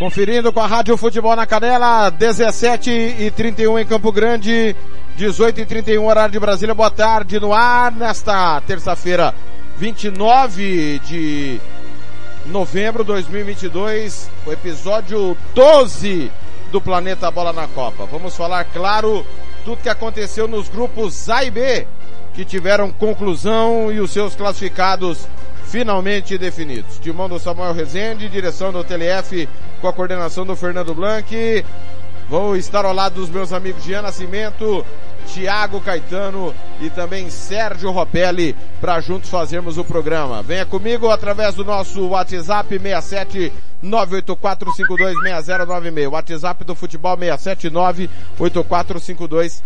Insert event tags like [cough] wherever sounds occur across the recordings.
Conferindo com a Rádio Futebol na Canela, 17 e 31 em Campo Grande, 18 e 31 horário de Brasília. Boa tarde no ar nesta terça-feira, 29 de novembro de 2022, o episódio 12 do Planeta Bola na Copa. Vamos falar, claro, tudo que aconteceu nos grupos A e B, que tiveram conclusão e os seus classificados finalmente definidos. Timão do Samuel Rezende, direção do TLF com a coordenação do Fernando Blanc. Vou estar ao lado dos meus amigos Jean Nascimento, Tiago Caetano e também Sérgio Ropelli para juntos fazermos o programa. Venha comigo através do nosso WhatsApp 67 984526096. WhatsApp do futebol 679 8452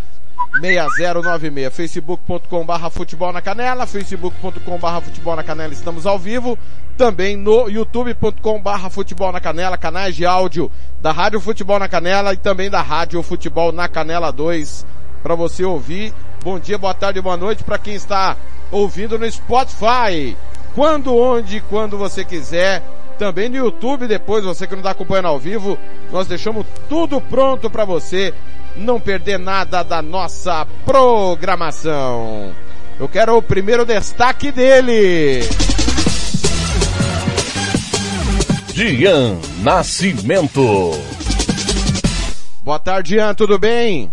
6096, facebook.com barra futebol na canela, facebook.com barra futebol na canela, estamos ao vivo, também no youtube.com barra futebol na canela, canais de áudio da Rádio Futebol na Canela e também da Rádio Futebol na Canela 2, para você ouvir. Bom dia, boa tarde, boa noite para quem está ouvindo no Spotify. Quando, onde, quando você quiser. Também no YouTube depois, você que não está acompanhando ao vivo, nós deixamos tudo pronto para você não perder nada da nossa programação. Eu quero o primeiro destaque dele. Gian Nascimento. Boa tarde, Ian, tudo bem?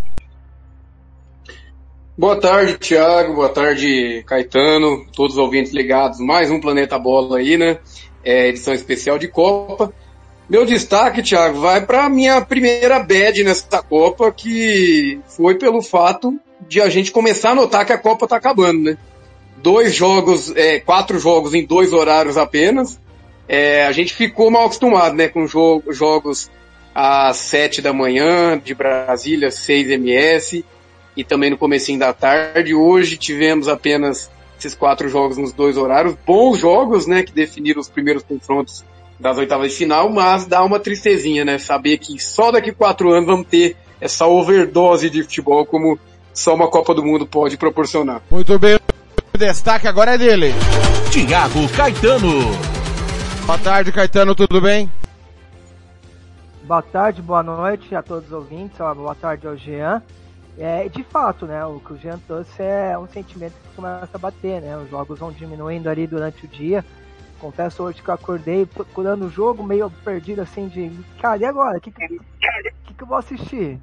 Boa tarde, Thiago. Boa tarde, Caetano. Todos os ouvintes ligados. Mais um Planeta Bola aí, né? É, edição especial de Copa. Meu destaque, Thiago, vai para a minha primeira bad nessa Copa, que foi pelo fato de a gente começar a notar que a Copa tá acabando, né? Dois jogos, é, quatro jogos em dois horários apenas. É, a gente ficou mal acostumado, né? Com jogo, jogos às sete da manhã, de Brasília, 6 ms, e também no comecinho da tarde. Hoje tivemos apenas esses quatro jogos nos dois horários. Bons jogos, né? Que definiram os primeiros confrontos das oitavas de final, mas dá uma tristezinha, né? Saber que só daqui quatro anos vamos ter essa overdose de futebol como só uma Copa do Mundo pode proporcionar. Muito bem, o destaque agora é dele. Tiago Caetano. Boa tarde, Caetano, tudo bem? Boa tarde, boa noite a todos os ouvintes, boa tarde ao Jean. É, de fato, né, o que o Jean trouxe é um sentimento que começa a bater, né? Os jogos vão diminuindo ali durante o dia Confesso hoje que eu acordei procurando o jogo, meio perdido assim de. Cara, e agora? O que, que, que, que eu vou assistir?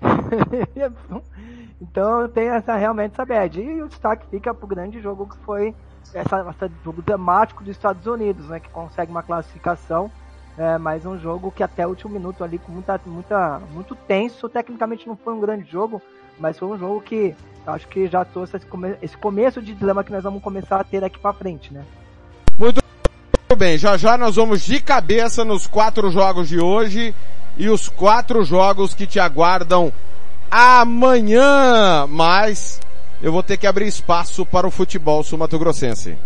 [laughs] então tem essa realmente essa bad. E o destaque fica pro grande jogo que foi essa, essa jogo dramático dos Estados Unidos, né? Que consegue uma classificação. É, mas um jogo que até o último minuto ali com muita, muita, muito tenso. Tecnicamente não foi um grande jogo, mas foi um jogo que acho que já trouxe esse, come esse começo de dilema que nós vamos começar a ter daqui para frente, né? Muito bem, já já nós vamos de cabeça nos quatro jogos de hoje e os quatro jogos que te aguardam amanhã, mas eu vou ter que abrir espaço para o futebol sumatogrossense.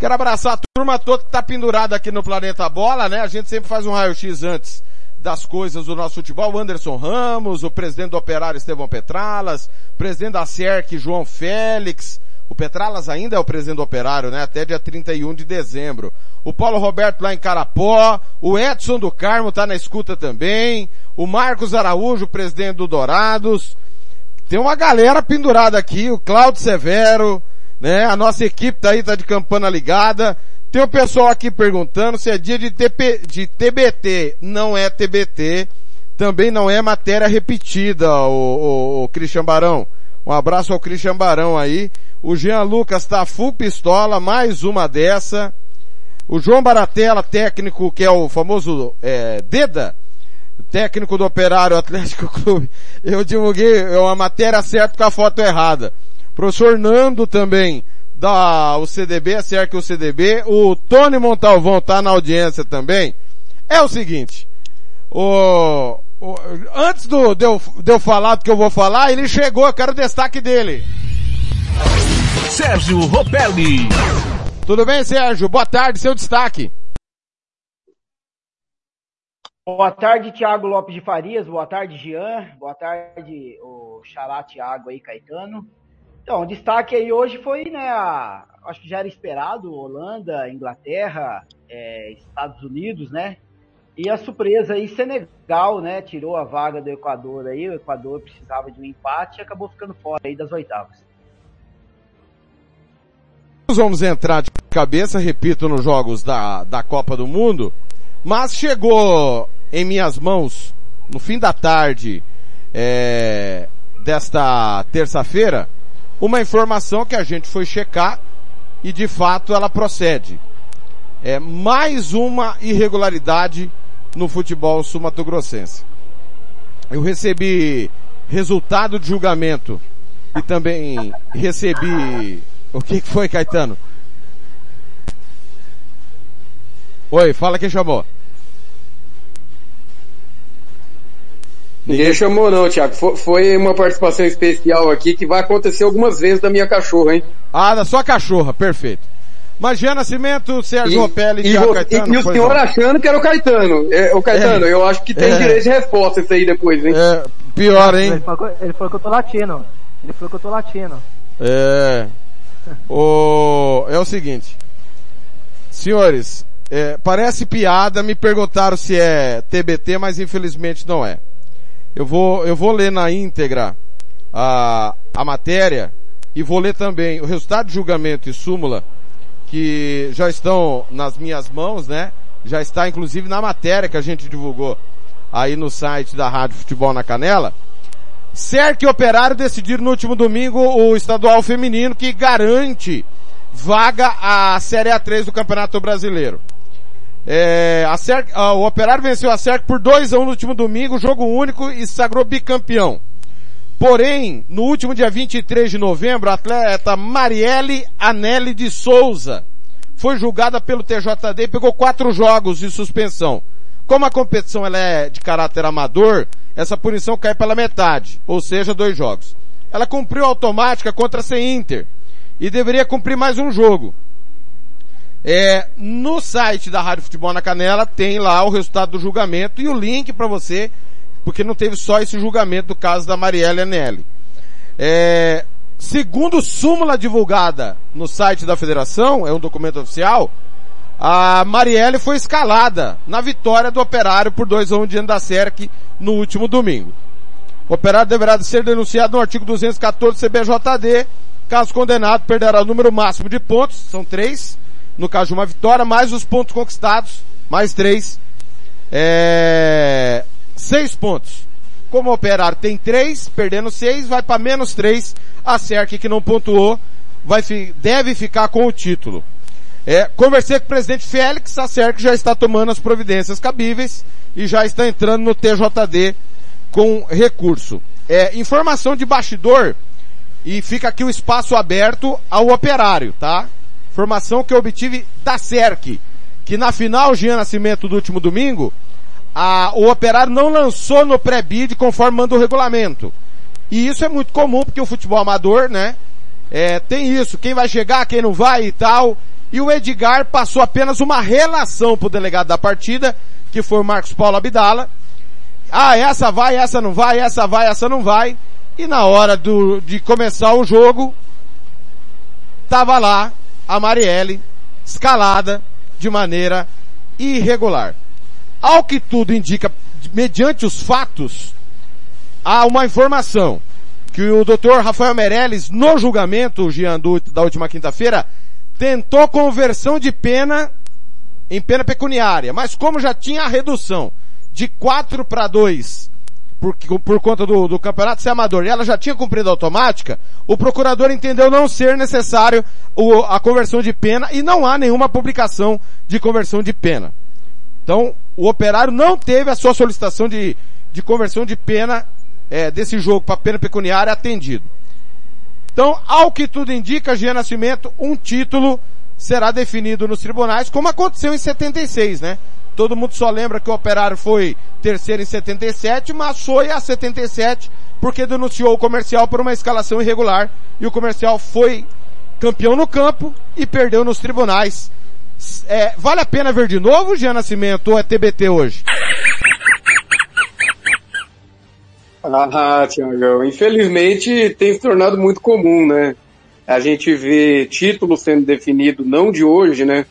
Quero abraçar a turma toda que está pendurada aqui no Planeta Bola, né? A gente sempre faz um raio-x antes das coisas do nosso futebol, Anderson Ramos, o presidente do Operário Estevão Petralas, presidente da CERC João Félix, O Petralas ainda é o presidente do operário, né? Até dia 31 de dezembro. O Paulo Roberto lá em Carapó, o Edson do Carmo tá na escuta também, o Marcos Araújo, presidente do Dourados. Tem uma galera pendurada aqui, o Cláudio Severo, né? A nossa equipe tá aí, tá de campana ligada. Tem o pessoal aqui perguntando se é dia de, TP, de TBT. Não é TBT. Também não é matéria repetida, o, o, o Barão. Um abraço ao Christian Barão aí. O Jean Lucas tá full pistola, mais uma dessa. O João Baratella, técnico, que é o famoso é, Deda, técnico do Operário Atlético [laughs] Clube. Eu divulguei uma matéria certa com a foto errada. Professor Nando também, da o CDB, acerca o CDB. O Tony Montalvão tá na audiência também. É o seguinte, o, o antes do, de, eu, de eu falar do que eu vou falar, ele chegou, eu quero o destaque dele. Sérgio Ropelli. Tudo bem, Sérgio? Boa tarde, seu destaque. Boa tarde, Tiago Lopes de Farias. Boa tarde, Jean. Boa tarde, o Xará Tiago aí, Caetano. Então, o destaque aí hoje foi, né, a, acho que já era esperado, Holanda, Inglaterra, é, Estados Unidos, né? E a surpresa aí, Senegal, né, tirou a vaga do Equador aí, o Equador precisava de um empate e acabou ficando fora aí das oitavas. Nós vamos entrar de cabeça, repito, nos jogos da, da Copa do Mundo, mas chegou em minhas mãos, no fim da tarde é, desta terça-feira, uma informação que a gente foi checar e de fato ela procede. É mais uma irregularidade no futebol sumatogrossense. Eu recebi resultado de julgamento e também recebi [laughs] o que foi, Caetano? Oi, fala quem chamou. Ninguém chamou não, Thiago. Foi uma participação especial aqui que vai acontecer algumas vezes da minha cachorra, hein? Ah, da sua cachorra, perfeito. Magia Nascimento, Sérgio Ropelli e Thiago Caetano. E, o senhor não. achando que era o Caetano. É, o Caetano, é, eu acho que tem é, direito de resposta isso aí depois, hein? É, pior, hein? Ele falou, ele falou que eu tô latino. Ele falou que eu tô latino. É. o, é o seguinte. Senhores, é, parece piada, me perguntaram se é TBT, mas infelizmente não é. Eu vou, eu vou ler na íntegra a, a matéria e vou ler também o resultado de julgamento e súmula que já estão nas minhas mãos, né? Já está inclusive na matéria que a gente divulgou aí no site da Rádio Futebol na Canela. Cerque e Operário decidiram no último domingo o estadual feminino que garante vaga à Série A3 do Campeonato Brasileiro. É, a Cerc, o Operário venceu a Cerc por 2 a 1 no último domingo, jogo único e sagrou bicampeão. Porém, no último dia 23 de novembro, a atleta Marielle Anelli de Souza foi julgada pelo TJD e pegou quatro jogos de suspensão. Como a competição ela é de caráter amador, essa punição cai pela metade, ou seja, dois jogos. Ela cumpriu automática contra a C-Inter e deveria cumprir mais um jogo. É, no site da Rádio Futebol na Canela tem lá o resultado do julgamento e o link para você porque não teve só esse julgamento do caso da Marielle Anelli. É, segundo súmula divulgada no site da federação, é um documento oficial, a Marielle foi escalada na vitória do Operário por 2 a 1 diante da SERC no último domingo. O Operário deverá ser denunciado no artigo 214 CBJD, caso condenado perderá o número máximo de pontos, são três, no caso de uma vitória, mais os pontos conquistados, mais três, é, seis pontos. Como o Operário tem três, perdendo seis, vai para menos três. A SERC que não pontuou, vai, deve ficar com o título. É, conversei com o presidente Félix, a SERC já está tomando as providências cabíveis e já está entrando no TJD com recurso. É, informação de bastidor e fica aqui o espaço aberto ao operário, tá? Informação que eu obtive da SERC, que na final Jean Nascimento do último domingo, a, o operário não lançou no pré-bid conforme manda o regulamento. E isso é muito comum porque o futebol amador, né, é, tem isso, quem vai chegar, quem não vai e tal. E o Edgar passou apenas uma relação pro delegado da partida, que foi o Marcos Paulo Abdala. Ah, essa vai, essa não vai, essa vai, essa não vai. E na hora do, de começar o jogo, tava lá a Marielle escalada de maneira irregular. Ao que tudo indica, mediante os fatos, há uma informação que o doutor Rafael Meirelles, no julgamento, Jean, do, da última quinta-feira, tentou conversão de pena em pena pecuniária, mas como já tinha a redução de 4 para 2 por, por conta do, do campeonato ser amador e ela já tinha cumprido a automática, o procurador entendeu não ser necessário o, a conversão de pena e não há nenhuma publicação de conversão de pena. Então, o operário não teve a sua solicitação de, de conversão de pena é, desse jogo para pena pecuniária atendido. Então, ao que tudo indica, Jean Nascimento, um título será definido nos tribunais, como aconteceu em 76, né? Todo mundo só lembra que o Operário foi terceiro em 77, mas foi a 77 porque denunciou o comercial por uma escalação irregular e o comercial foi campeão no campo e perdeu nos tribunais. É, vale a pena ver de novo, Jean Nascimento, ou é TBT hoje? Ah, Tiagão, infelizmente tem se tornado muito comum, né? A gente vê título sendo definido não de hoje, né?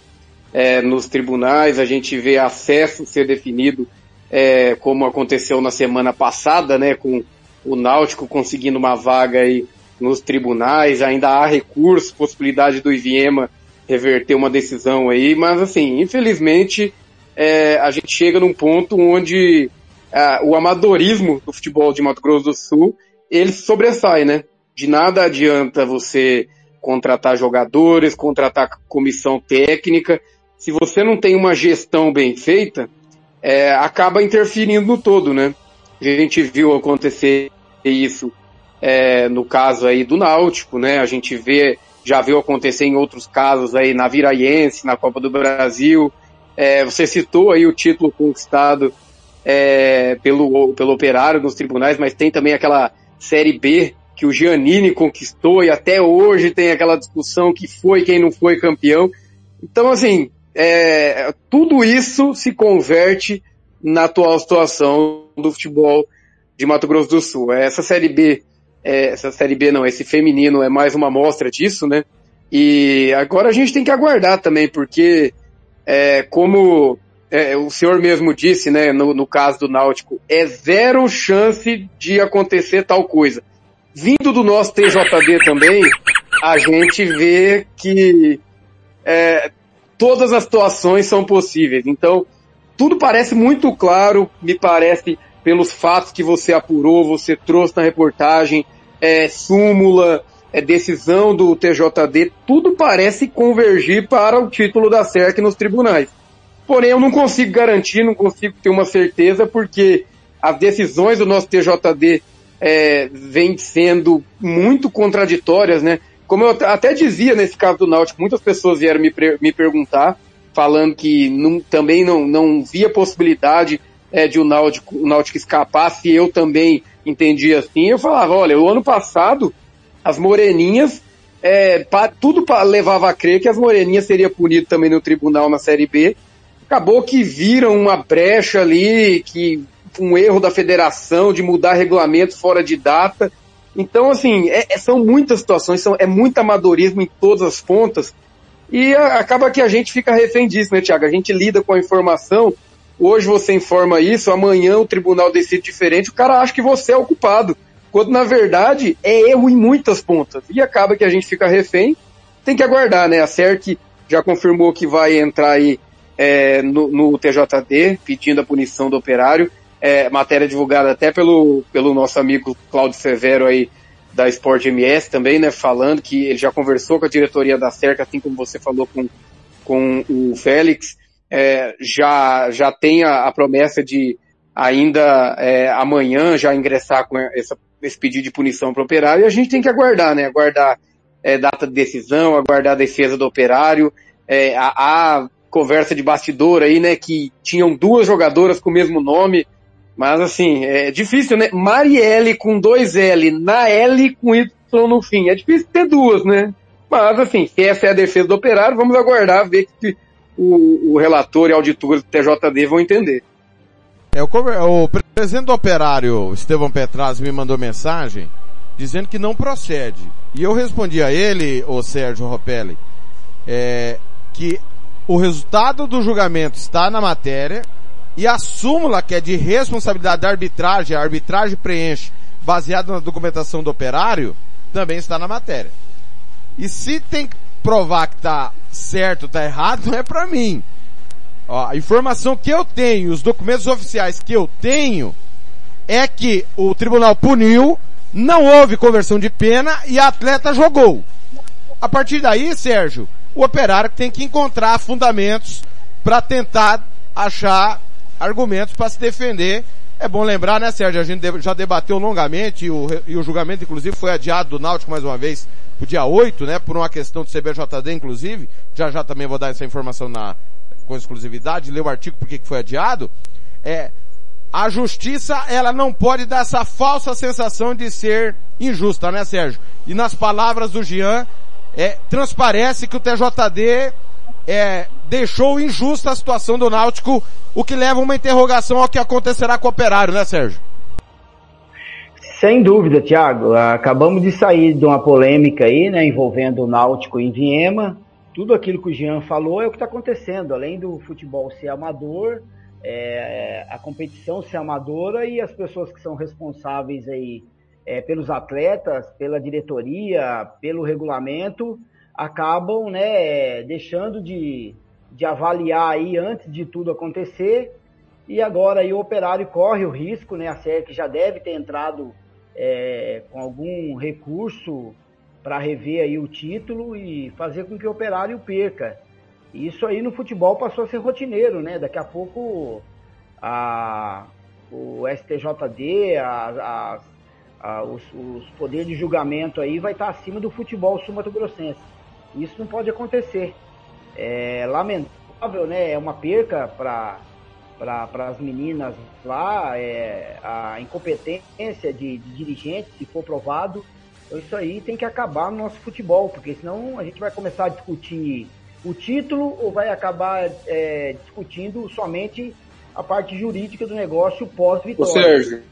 É, nos tribunais, a gente vê acesso ser definido, é, como aconteceu na semana passada, né? Com o Náutico conseguindo uma vaga aí nos tribunais, ainda há recurso, possibilidade do Iviema reverter uma decisão aí, mas assim, infelizmente, é, a gente chega num ponto onde uh, o amadorismo do futebol de Mato Grosso do Sul, ele sobressai, né? De nada adianta você contratar jogadores, contratar comissão técnica, se você não tem uma gestão bem feita, é, acaba interferindo no todo, né? A gente viu acontecer isso é, no caso aí do Náutico, né? A gente vê, já viu acontecer em outros casos aí na Viraiense, na Copa do Brasil. É, você citou aí o título conquistado é, pelo, pelo operário nos tribunais, mas tem também aquela Série B que o Giannini conquistou e até hoje tem aquela discussão que foi quem não foi campeão. Então, assim, é, tudo isso se converte na atual situação do futebol de Mato Grosso do Sul. Essa Série B, é, essa Série B não, esse feminino é mais uma amostra disso, né? E agora a gente tem que aguardar também, porque é, como é, o senhor mesmo disse, né, no, no caso do Náutico, é zero chance de acontecer tal coisa. Vindo do nosso TJD também, a gente vê que é, todas as situações são possíveis. Então, tudo parece muito claro, me parece, pelos fatos que você apurou, você trouxe na reportagem, é, súmula, é, decisão do TJD, tudo parece convergir para o título da SERC nos tribunais. Porém, eu não consigo garantir, não consigo ter uma certeza, porque as decisões do nosso TJD é, vêm sendo muito contraditórias, né? Como eu até dizia nesse caso do Náutico, muitas pessoas vieram me, me perguntar, falando que não, também não, não via possibilidade é, de o Náutico, o Náutico escapar, se eu também entendia assim. Eu falava, olha, o ano passado, as moreninhas, é, pra, tudo pra, levava a crer que as moreninhas seriam punidas também no tribunal na Série B, acabou que viram uma brecha ali, que um erro da federação de mudar regulamento fora de data. Então, assim, é, é, são muitas situações, são, é muito amadorismo em todas as pontas, e a, acaba que a gente fica refém disso, né, Tiago? A gente lida com a informação, hoje você informa isso, amanhã o tribunal decide diferente, o cara acha que você é o culpado, quando na verdade é erro em muitas pontas, e acaba que a gente fica refém, tem que aguardar, né? A CERC já confirmou que vai entrar aí é, no, no, TJD, pedindo a punição do operário, é, matéria divulgada até pelo, pelo nosso amigo Cláudio Severo aí, da Sport MS também, né, falando que ele já conversou com a diretoria da Cerca, assim como você falou com, com o Félix, é, já, já tem a, a promessa de ainda é, amanhã já ingressar com essa, esse pedido de punição para o operário, e a gente tem que aguardar, né, aguardar é, data de decisão, aguardar a defesa do operário, é, a, a conversa de bastidor aí, né, que tinham duas jogadoras com o mesmo nome, mas assim, é difícil, né? Marielle com dois L, na L com Y no fim. É difícil ter duas, né? Mas assim, se essa é a defesa do operário, vamos aguardar, ver que o, o relator e auditor do TJD vão entender. É, o, o presidente do operário, Estevão Petraz, me mandou mensagem dizendo que não procede. E eu respondi a ele, o Sérgio Ropelli, é, que o resultado do julgamento está na matéria e a súmula que é de responsabilidade da arbitragem, a arbitragem preenche, baseado na documentação do operário, também está na matéria. E se tem que provar que está certo, está errado, não é para mim. Ó, a informação que eu tenho, os documentos oficiais que eu tenho, é que o tribunal puniu, não houve conversão de pena e a atleta jogou. A partir daí, Sérgio, o operário tem que encontrar fundamentos para tentar achar argumentos para se defender. É bom lembrar, né, Sérgio? A gente já debateu longamente e o, e o julgamento, inclusive, foi adiado do Náutico mais uma vez pro dia 8, né? Por uma questão do CBJD, inclusive. Já já também vou dar essa informação na, com exclusividade, ler o artigo porque que foi adiado. É, a justiça, ela não pode dar essa falsa sensação de ser injusta, né, Sérgio? E nas palavras do Jean, é, transparece que o TJD é, deixou injusta a situação do Náutico, o que leva uma interrogação ao que acontecerá com o operário, né, Sérgio? Sem dúvida, Thiago. Acabamos de sair de uma polêmica aí, né, envolvendo o Náutico em Viema. Tudo aquilo que o Jean falou é o que está acontecendo. Além do futebol ser amador, é, a competição ser amadora e as pessoas que são responsáveis aí é, pelos atletas, pela diretoria, pelo regulamento, acabam né, deixando de, de avaliar aí antes de tudo acontecer. E agora aí o operário corre o risco, né? A SERC já deve ter entrado é, com algum recurso para rever aí o título e fazer com que o operário perca. Isso aí no futebol passou a ser rotineiro, né? Daqui a pouco a, o STJD, a, a, a os, os poderes de julgamento aí vai estar acima do futebol sumato-grossense. Isso não pode acontecer. É lamentável, né? É uma perca para para as meninas lá, é, a incompetência de, de dirigentes, se for provado. Então isso aí tem que acabar no nosso futebol, porque senão a gente vai começar a discutir o título ou vai acabar é, discutindo somente a parte jurídica do negócio pós-vitória. Sérgio,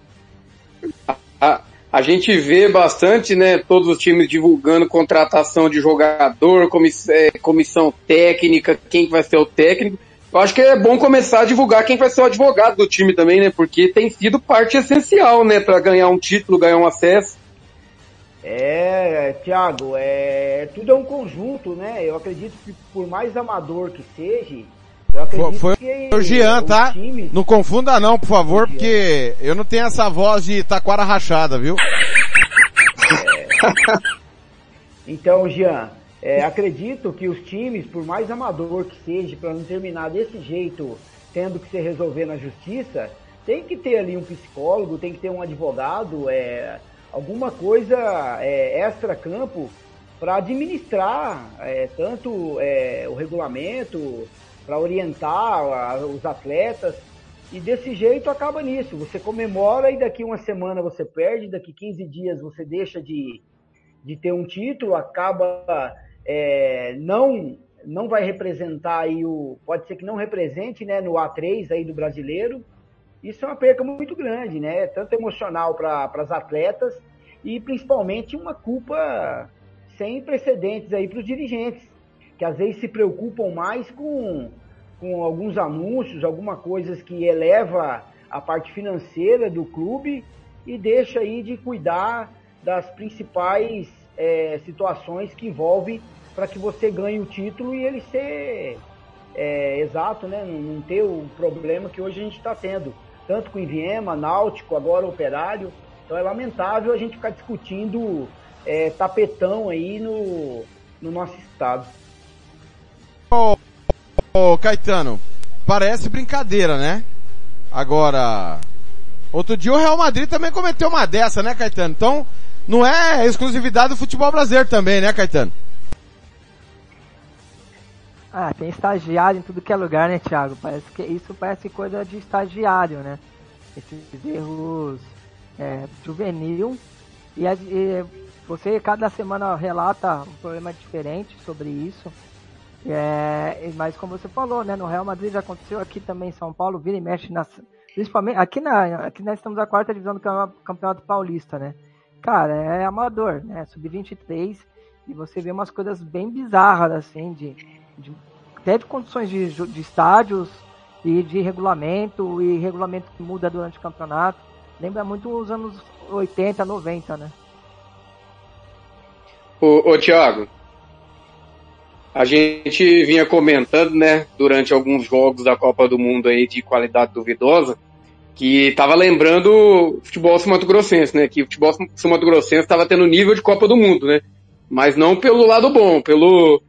a, a gente vê bastante, né, todos os times divulgando contratação de jogador, comissão, é, comissão técnica, quem vai ser o técnico. Eu acho que é bom começar a divulgar quem vai ser o advogado do time também, né, porque tem sido parte essencial, né, para ganhar um título, ganhar um acesso. É, Thiago, é, tudo é um conjunto, né? Eu acredito que por mais amador que seja, foi, que o Jean, tá? Time... Não confunda não, por favor, porque eu não tenho essa voz de taquara rachada, viu? É... Então, Jean, é, acredito que os times, por mais amador que seja, para não terminar desse jeito, tendo que se resolver na justiça, tem que ter ali um psicólogo, tem que ter um advogado, é, alguma coisa é, extra-campo para administrar é, tanto é, o regulamento, para orientar os atletas. E desse jeito acaba nisso. Você comemora e daqui uma semana você perde, daqui 15 dias você deixa de, de ter um título, acaba é, não não vai representar aí o. Pode ser que não represente né, no A3 aí do brasileiro isso é uma perca muito grande, né? Tanto emocional para as atletas e principalmente uma culpa sem precedentes aí para os dirigentes, que às vezes se preocupam mais com, com alguns anúncios, alguma coisas que eleva a parte financeira do clube e deixa aí de cuidar das principais é, situações que envolvem para que você ganhe o título e ele ser é, exato, né? Não ter o problema que hoje a gente está tendo tanto com o Inviema, Náutico, agora Operário. Então é lamentável a gente ficar discutindo é, tapetão aí no, no nosso estado. Ô, ô, Caetano, parece brincadeira, né? Agora, outro dia o Real Madrid também cometeu uma dessa, né, Caetano? Então, não é exclusividade do futebol brasileiro também, né, Caetano? Ah, tem estagiário em tudo que é lugar, né, Thiago? Parece que isso parece coisa de estagiário, né? Esses erros é, juvenil. E, e, você cada semana relata um problema diferente sobre isso. É, mas como você falou, né, no Real Madrid já aconteceu aqui também em São Paulo, vira e mexe nas, principalmente aqui na aqui nós estamos na quarta divisão do Campeonato Paulista, né? cara, é amador, né? Sub-23, e você vê umas coisas bem bizarras, assim, de, de até de condições de, de estádios e de regulamento, e regulamento que muda durante o campeonato. Lembra muito os anos 80, 90, né? Ô, ô Thiago, a gente vinha comentando, né, durante alguns jogos da Copa do Mundo aí de qualidade duvidosa, que tava lembrando o futebol sumato-grossense, né, que o futebol sumato-grossense estava tendo nível de Copa do Mundo, né, mas não pelo lado bom, pelo,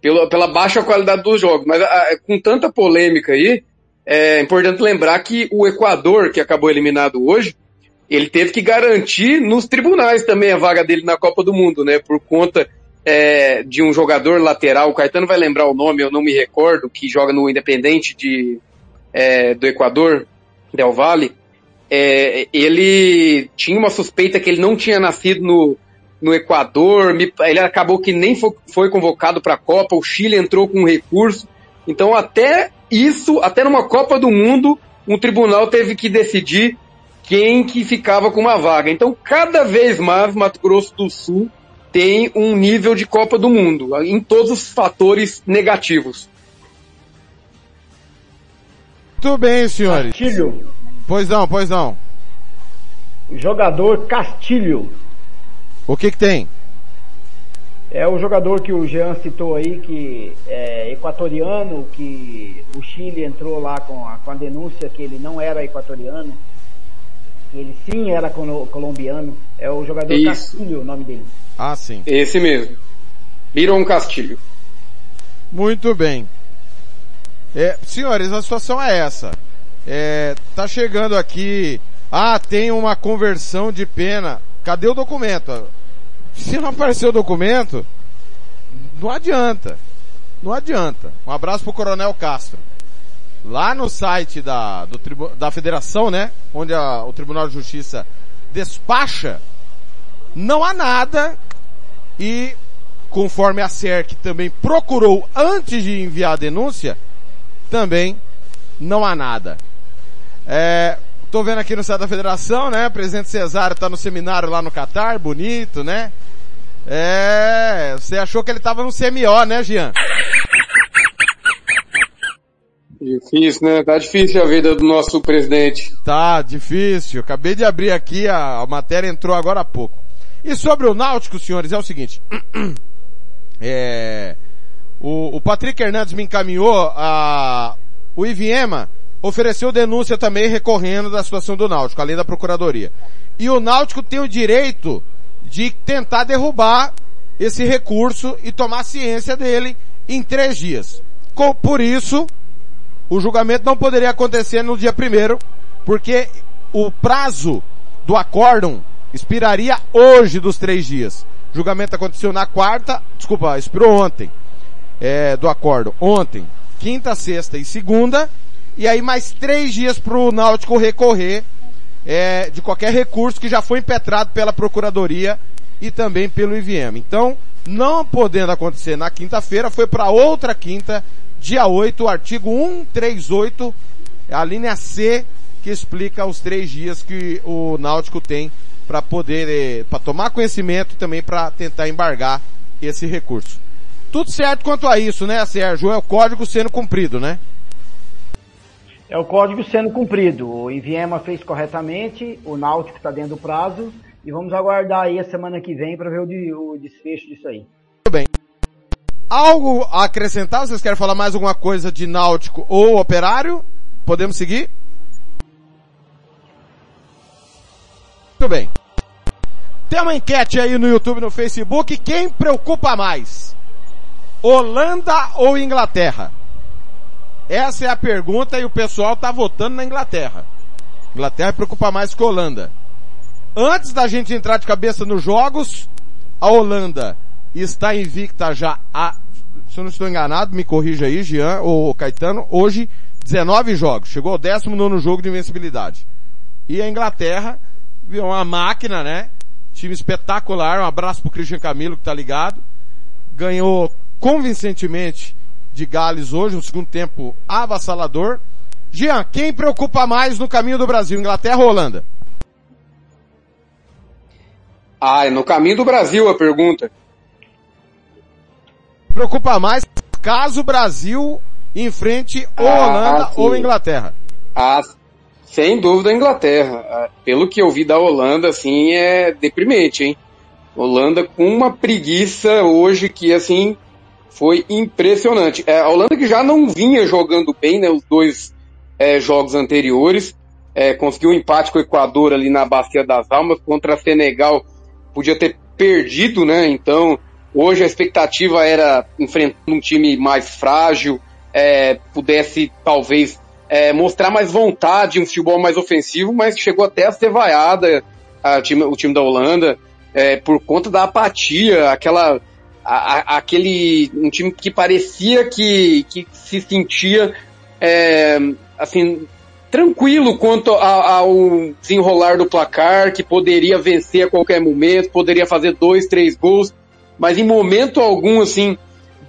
pelo pela baixa qualidade dos jogos, mas a, com tanta polêmica aí, é importante lembrar que o Equador, que acabou eliminado hoje, ele teve que garantir nos tribunais também a vaga dele na Copa do Mundo, né? Por conta é, de um jogador lateral, o Caetano vai lembrar o nome, eu não me recordo, que joga no Independente de, é, do Equador, Del Valle. É, ele tinha uma suspeita que ele não tinha nascido no, no Equador, ele acabou que nem foi, foi convocado para a Copa, o Chile entrou com um recurso. Então até isso, até numa Copa do Mundo, um tribunal teve que decidir quem que ficava com uma vaga. Então, cada vez mais Mato Grosso do Sul tem um nível de Copa do Mundo, em todos os fatores negativos. Muito bem, senhores. Castilho. Pois não, pois não. Jogador Castilho. O que que tem? É o jogador que o Jean citou aí, que é equatoriano, que o Chile entrou lá com a, com a denúncia que ele não era equatoriano ele sim era colombiano. É o jogador Isso. Castilho, o nome dele. Ah, sim. Esse mesmo. Miron Castilho. Muito bem. É, senhores, a situação é essa. É, tá chegando aqui. Ah, tem uma conversão de pena. Cadê o documento? Se não apareceu o documento, não adianta. Não adianta. Um abraço pro Coronel Castro lá no site da, do, da federação, né? Onde a, o Tribunal de Justiça despacha, não há nada e conforme a SERC também procurou antes de enviar a denúncia, também não há nada. É, tô vendo aqui no site da federação, né? O presidente Cesário tá no seminário lá no Catar, bonito, né? É, você achou que ele tava no CMO, né, Jean? Difícil, né? Tá difícil a vida do nosso presidente. Tá difícil. Acabei de abrir aqui, a, a matéria entrou agora há pouco. E sobre o Náutico, senhores, é o seguinte. [clears throat] É, o, o Patrick Hernandes me encaminhou a, o Iviema ofereceu denúncia também recorrendo da situação do Náutico, além da Procuradoria. E o Náutico tem o direito de tentar derrubar esse recurso e tomar ciência dele em três dias. Com, por isso, o julgamento não poderia acontecer no dia primeiro, porque o prazo do acórdão expiraria hoje dos três dias. O julgamento aconteceu na quarta, desculpa, expirou ontem, é, do acórdão, ontem, quinta, sexta e segunda, e aí mais três dias para o Náutico recorrer é, de qualquer recurso que já foi impetrado pela Procuradoria e também pelo IVM. Então, não podendo acontecer na quinta-feira, foi para outra quinta dia 8, artigo 138, é a linha C, que explica os três dias que o Náutico tem para poder, eh, para tomar conhecimento também para tentar embargar esse recurso. Tudo certo quanto a isso, né, Sérgio? É o código sendo cumprido, né? É o código sendo cumprido. O Inviema fez corretamente, o Náutico está dentro do prazo e vamos aguardar aí a semana que vem para ver o, o desfecho disso aí. Muito bem. Algo a acrescentar? Vocês querem falar mais alguma coisa de náutico ou operário? Podemos seguir? Muito bem. Tem uma enquete aí no YouTube no Facebook. Quem preocupa mais? Holanda ou Inglaterra? Essa é a pergunta e o pessoal tá votando na Inglaterra. Inglaterra preocupa mais que Holanda. Antes da gente entrar de cabeça nos jogos, a Holanda está invicta já a, se eu não estou enganado, me corrija aí, Jean ou Caetano, hoje 19 jogos. Chegou ao 19 jogo de invencibilidade. E a Inglaterra, uma máquina, né? Time espetacular, um abraço pro Christian Camilo que tá ligado. Ganhou convincentemente de Gales hoje, um segundo tempo avassalador. Jean, quem preocupa mais no caminho do Brasil, Inglaterra ou Holanda? Ah, é no caminho do Brasil a pergunta. Preocupa mais caso o Brasil enfrente ou Ah, Holanda sim. ou Inglaterra. Ah, sem dúvida a Inglaterra. Ah, Pelo que eu vi da Holanda, assim, é deprimente, hein? Holanda com uma preguiça hoje que, assim, foi impressionante. É, a Holanda que já não vinha jogando bem, né, os dois é, jogos anteriores, é, conseguiu um empate com o Equador ali na Bacia das Almas, contra a Senegal, podia ter perdido, né, então hoje a expectativa era enfrentar um time mais frágil, é, pudesse talvez é, mostrar mais vontade, um futebol mais ofensivo, mas chegou até a ser vaiada a time- o time da Holanda é, por conta da apatia, aquela a- a- aquele um time que parecia que, que se sentia é, assim tranquilo quanto ao desenrolar do placar, que poderia vencer a qualquer momento, poderia fazer dois, três gols, mas em momento algum assim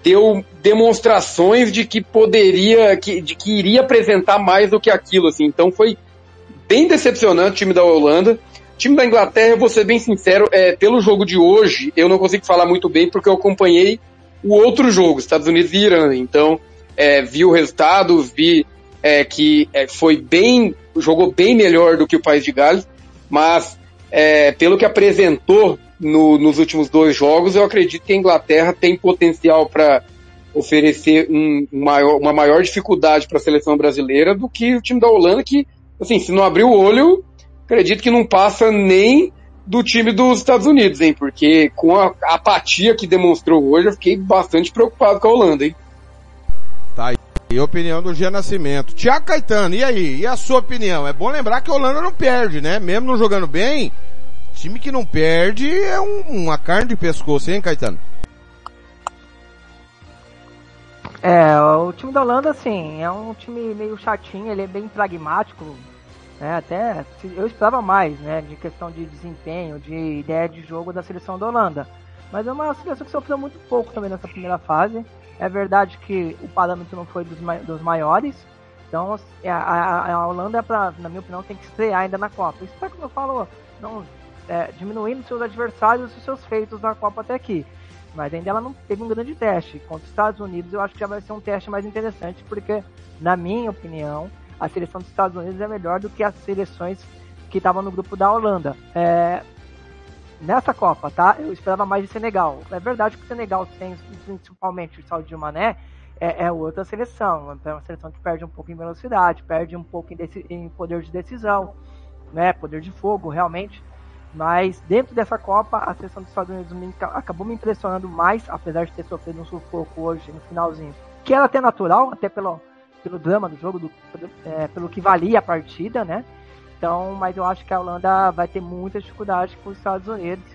deu demonstrações de que poderia, que, de que iria apresentar mais do que aquilo, assim. Então foi bem decepcionante o time da Holanda. O time da Inglaterra, eu vou ser bem sincero, é, pelo jogo de hoje, eu não consigo falar muito bem porque eu acompanhei o outro jogo, Estados Unidos e Irã. Então, é, vi o resultado, vi é, que é, foi bem, jogou bem melhor do que o País de Gales, mas é, pelo que apresentou no- nos últimos dois jogos, eu acredito que a Inglaterra tem potencial para oferecer um maior- uma maior dificuldade para a seleção brasileira do que o time da Holanda, que, assim, se não abrir o olho, acredito que não passa nem do time dos Estados Unidos, hein? Porque com a apatia que demonstrou hoje, eu fiquei bastante preocupado com a Holanda, hein? Tá aí. E a opinião do Gia Nascimento. Tiago Caetano, e aí? E a sua opinião? É bom lembrar que a Holanda não perde, né? Mesmo não jogando bem, time que não perde é um- uma carne de pescoço, hein, Caetano? É, o time da Holanda, assim, é um time meio chatinho, ele é bem pragmático, né? Até eu esperava mais, né? De questão de desempenho, de ideia de jogo da seleção da Holanda. Mas é uma seleção que sofreu muito pouco também nessa primeira fase. É verdade que o parâmetro não foi dos, mai- dos maiores. Então a, a, a Holanda, pra, na minha opinião, tem que estrear ainda na Copa. Isso é como eu falo, não, é, diminuindo seus adversários e seus feitos na Copa até aqui. Mas ainda ela não teve um grande teste. Contra os Estados Unidos, eu acho que já vai ser um teste mais interessante, porque, na minha opinião, a seleção dos Estados Unidos é melhor do que as seleções que estavam no grupo da Holanda. É, nessa Copa, tá? Eu esperava mais de Senegal. É verdade que o Senegal tem principalmente o Saudi Mané, é, é outra seleção. É uma seleção que perde um pouco em velocidade, perde um pouco em, em poder de decisão, né? Poder de fogo, realmente. Mas dentro dessa Copa, a seleção dos Estados Unidos acabou me impressionando mais, apesar de ter sofrido um sufoco hoje no finalzinho. Que era até natural, até pelo, pelo drama do jogo, do, é, pelo que valia a partida, né? Então, mas eu acho que a Holanda vai ter muita dificuldade com os Estados Unidos.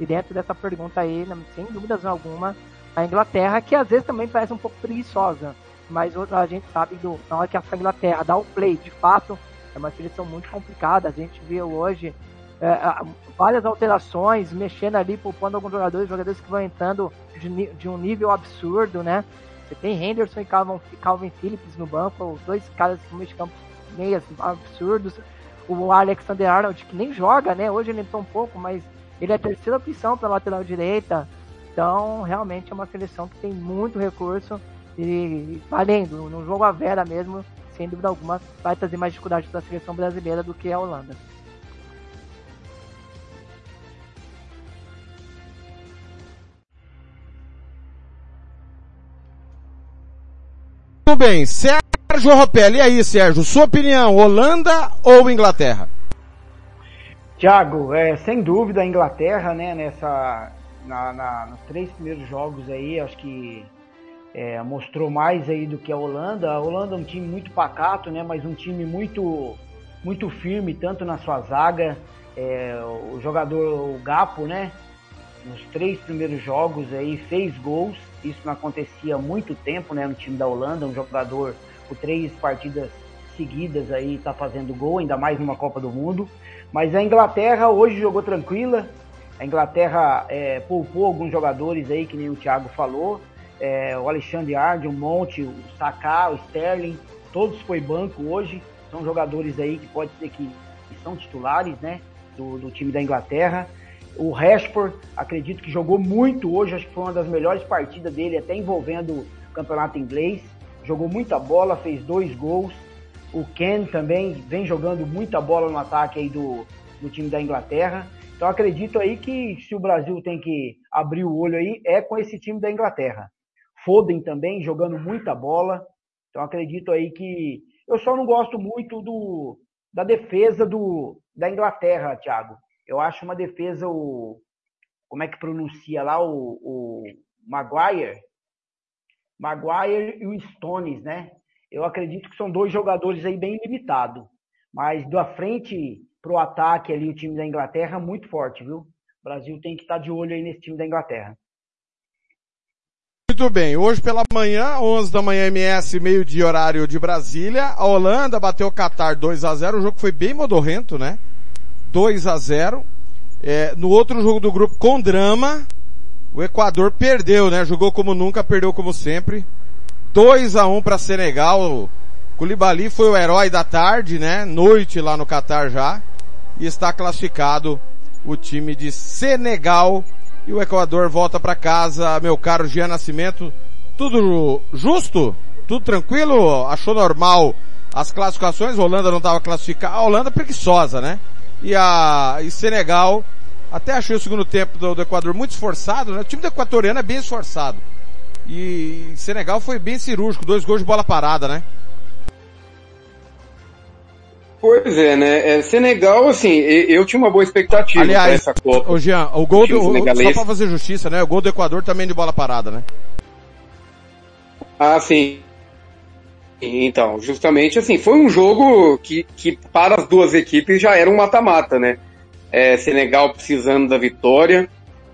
E dentro dessa pergunta aí, sem dúvidas alguma, a Inglaterra, que às vezes também parece um pouco preguiçosa. Mas a gente sabe do, na hora que essa Inglaterra dá o play, de fato, é uma seleção muito complicada. A gente viu hoje é, várias alterações, mexendo ali, poupando alguns jogadores, jogadores que vão entrando de, de um nível absurdo, né? Você tem Henderson e Calvin, Calvin Phillips no banco, dois caras no meio de meias absurdos. O Alexander Arnold, que nem joga, né? Hoje ele entrou um pouco, mas ele é a terceira opção para lateral direita. Então, realmente é uma seleção que tem muito recurso e valendo, no jogo à vera mesmo, sem dúvida alguma, vai trazer mais dificuldade para a seleção brasileira do que a Holanda. Tudo bem, Sérgio Ropelli, e aí, Sérgio, sua opinião, Holanda ou Inglaterra? Tiago, é, sem dúvida a Inglaterra, né, nessa, na, na- nos três primeiros jogos aí, acho que é, mostrou mais aí do que a Holanda. A Holanda é um time muito pacato, né, mas um time muito, muito firme, tanto na sua zaga, é, o jogador, o Gapo, né, nos três primeiros jogos aí fez gols, isso não acontecia há muito tempo, né, no time da Holanda, um jogador por três partidas seguidas aí tá fazendo gol, ainda mais numa Copa do Mundo. Mas a Inglaterra hoje jogou tranquila. A Inglaterra é, poupou alguns jogadores aí, que nem o Thiago falou. É, o Alexandre Arnold, o Monte, o Saka, o Sterling, todos foi banco hoje. São jogadores aí que pode ser que, que são titulares, né? Do, do time da Inglaterra. O Rashford, acredito que jogou muito hoje, acho que foi uma das melhores partidas dele, até envolvendo o campeonato inglês. Jogou muita bola, fez dois gols. O Ken também vem jogando muita bola no ataque aí do, do time da Inglaterra. Então acredito aí que se o Brasil tem que abrir o olho aí, é com esse time da Inglaterra. Foden também jogando muita bola. Então acredito aí que. Eu só não gosto muito do, da defesa do, da Inglaterra, Thiago. Eu acho uma defesa, o, como é que pronuncia lá, o, o Maguire, Maguire e o Stones, né? Eu acredito que são dois jogadores aí bem limitados. Mas da frente pro ataque ali, o time da Inglaterra, muito forte, viu? O Brasil tem que estar tá de olho aí nesse time da Inglaterra. Muito bem, hoje pela manhã, 11 da manhã MS, meio-dia horário de Brasília, a Holanda bateu o Qatar 2 a 0 o jogo foi bem modorrento, né? 2 a 0 é, No outro jogo do grupo com drama, o Equador perdeu, né? Jogou como nunca, perdeu como sempre. 2 a 1 para Senegal. Koulibaly foi o herói da tarde, né? Noite lá no Catar já. E está classificado o time de Senegal. E o Equador volta para casa, meu caro Jean Nascimento. Tudo justo? Tudo tranquilo? Achou normal as classificações? A Holanda não estava classificada. A Holanda preguiçosa, né? E a e Senegal. Até achei o segundo tempo do, do, Equador muito esforçado, né? O time do equatoriano é bem esforçado. E Senegal foi bem cirúrgico, dois gols de bola parada, né? Pois é, né? É, Senegal, assim, eu, tinha uma boa expectativa Aliás, essa Copa. Ô Jean, o gol do, só pra fazer justiça, né? O gol do Equador também de bola parada, né? Ah, sim. Então, justamente assim, foi um jogo que, que para as duas equipes já era um mata-mata, né? É, Senegal precisando da vitória,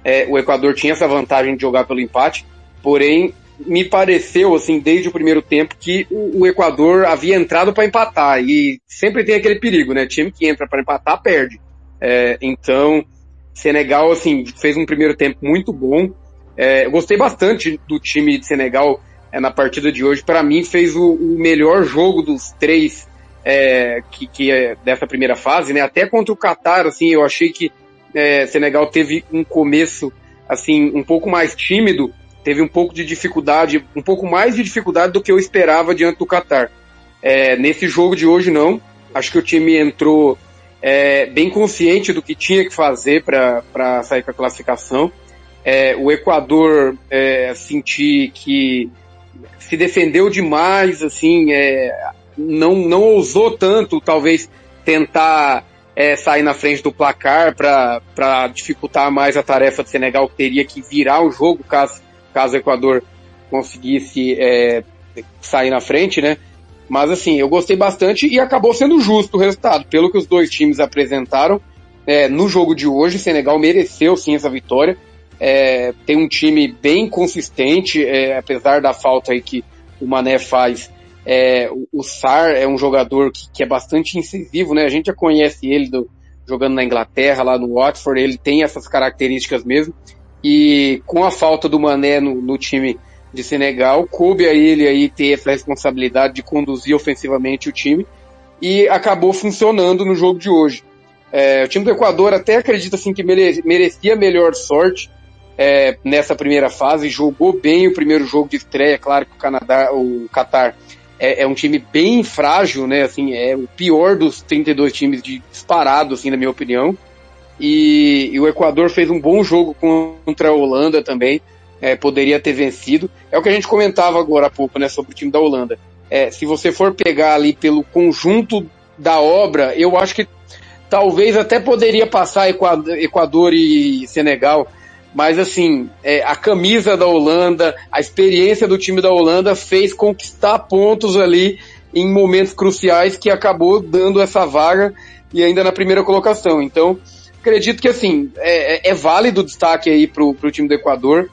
é, o Equador tinha essa vantagem de jogar pelo empate, porém me pareceu, assim, desde o primeiro tempo que o, o Equador havia entrado para empatar e sempre tem aquele perigo, né? Time que entra para empatar perde. É, então, Senegal, assim, fez um primeiro tempo muito bom. É, eu gostei bastante do time de Senegal é, na partida de hoje, para mim fez o, o, melhor jogo dos três é, que, que é dessa primeira fase, né? Até contra o Qatar, assim, eu achei que é, Senegal teve um começo assim um pouco mais tímido, teve um pouco de dificuldade, um pouco mais de dificuldade do que eu esperava diante do Qatar. É, nesse jogo de hoje não, acho que o time entrou é, bem consciente do que tinha que fazer para sair com a classificação. É, o Equador é, que se defendeu demais, assim, é, não, não ousou tanto, talvez, tentar é, sair na frente do placar para dificultar mais a tarefa do Senegal, que teria que virar o jogo caso, caso o Equador conseguisse é, sair na frente, né? Mas assim, eu gostei bastante e acabou sendo justo o resultado. Pelo que os dois times apresentaram é, no jogo de hoje, Senegal mereceu sim essa vitória é, tem um time bem consistente, é, apesar da falta aí que o Mané faz. É, o, Sar é um jogador que, que, é bastante incisivo, né? A gente já conhece ele do, jogando na Inglaterra, lá no Watford, ele tem essas características mesmo. E com a falta do Mané no, no time de Senegal, coube a ele aí ter essa responsabilidade de conduzir ofensivamente o time e acabou funcionando no jogo de hoje. É, o time do Equador até acredita assim que merecia melhor sorte, é, nessa primeira fase, jogou bem o primeiro jogo de estreia, claro que o Canadá, o Qatar é, é, um time bem frágil, né, assim, é o pior dos 32 times de disparado, assim, na minha opinião, e, e o Equador fez um bom jogo contra a Holanda também, é, poderia ter vencido, é o que a gente comentava agora há pouco, né, sobre o time da Holanda, é, se você for pegar ali pelo conjunto da obra, eu acho que talvez até poderia passar Equador e Senegal, mas assim, é, a camisa da Holanda, a experiência do time da Holanda fez conquistar pontos ali em momentos cruciais que acabou dando essa vaga e ainda na primeira colocação. Então, acredito que assim, é, é, é válido o destaque aí pro, pro time do Equador,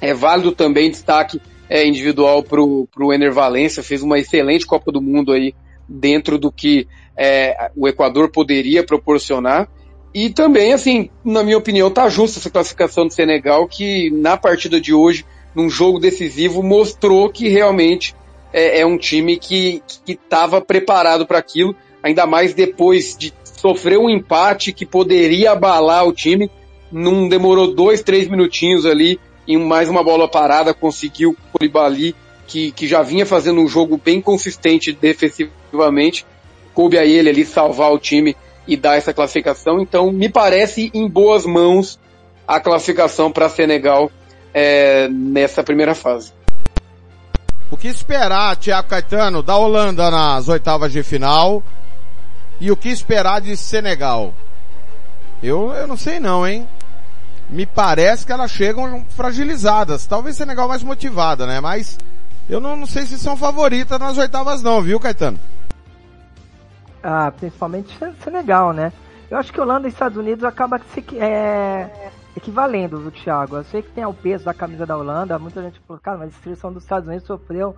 é válido também destaque é, individual pro, pro Ener Valência, fez uma excelente Copa do Mundo aí dentro do que é, o Equador poderia proporcionar. E também, assim, na minha opinião, tá justa essa classificação do Senegal, que na partida de hoje, num jogo decisivo, mostrou que realmente é, é um time que estava preparado para aquilo, ainda mais depois de sofrer um empate que poderia abalar o time. não demorou dois, três minutinhos ali, em mais uma bola parada, conseguiu o Koulibaly, que, que já vinha fazendo um jogo bem consistente defensivamente, coube a ele ali salvar o time e dar essa classificação. Então, me parece em boas mãos a classificação para Senegal é, nessa primeira fase. O que esperar, Tiago Caetano, da Holanda nas oitavas de final? E o que esperar de Senegal? Eu, eu não sei não, hein? Me parece que elas chegam fragilizadas. Talvez Senegal mais motivada, né? Mas eu não, não sei se são favoritas nas oitavas não, viu, Caetano? Ah, principalmente Senegal, né? Eu acho que Holanda e Estados Unidos acaba se, é, equivalendo, viu, Thiago? Eu sei que tem o peso da camisa da Holanda, muita gente falou, cara, mas a seleção dos Estados Unidos sofreu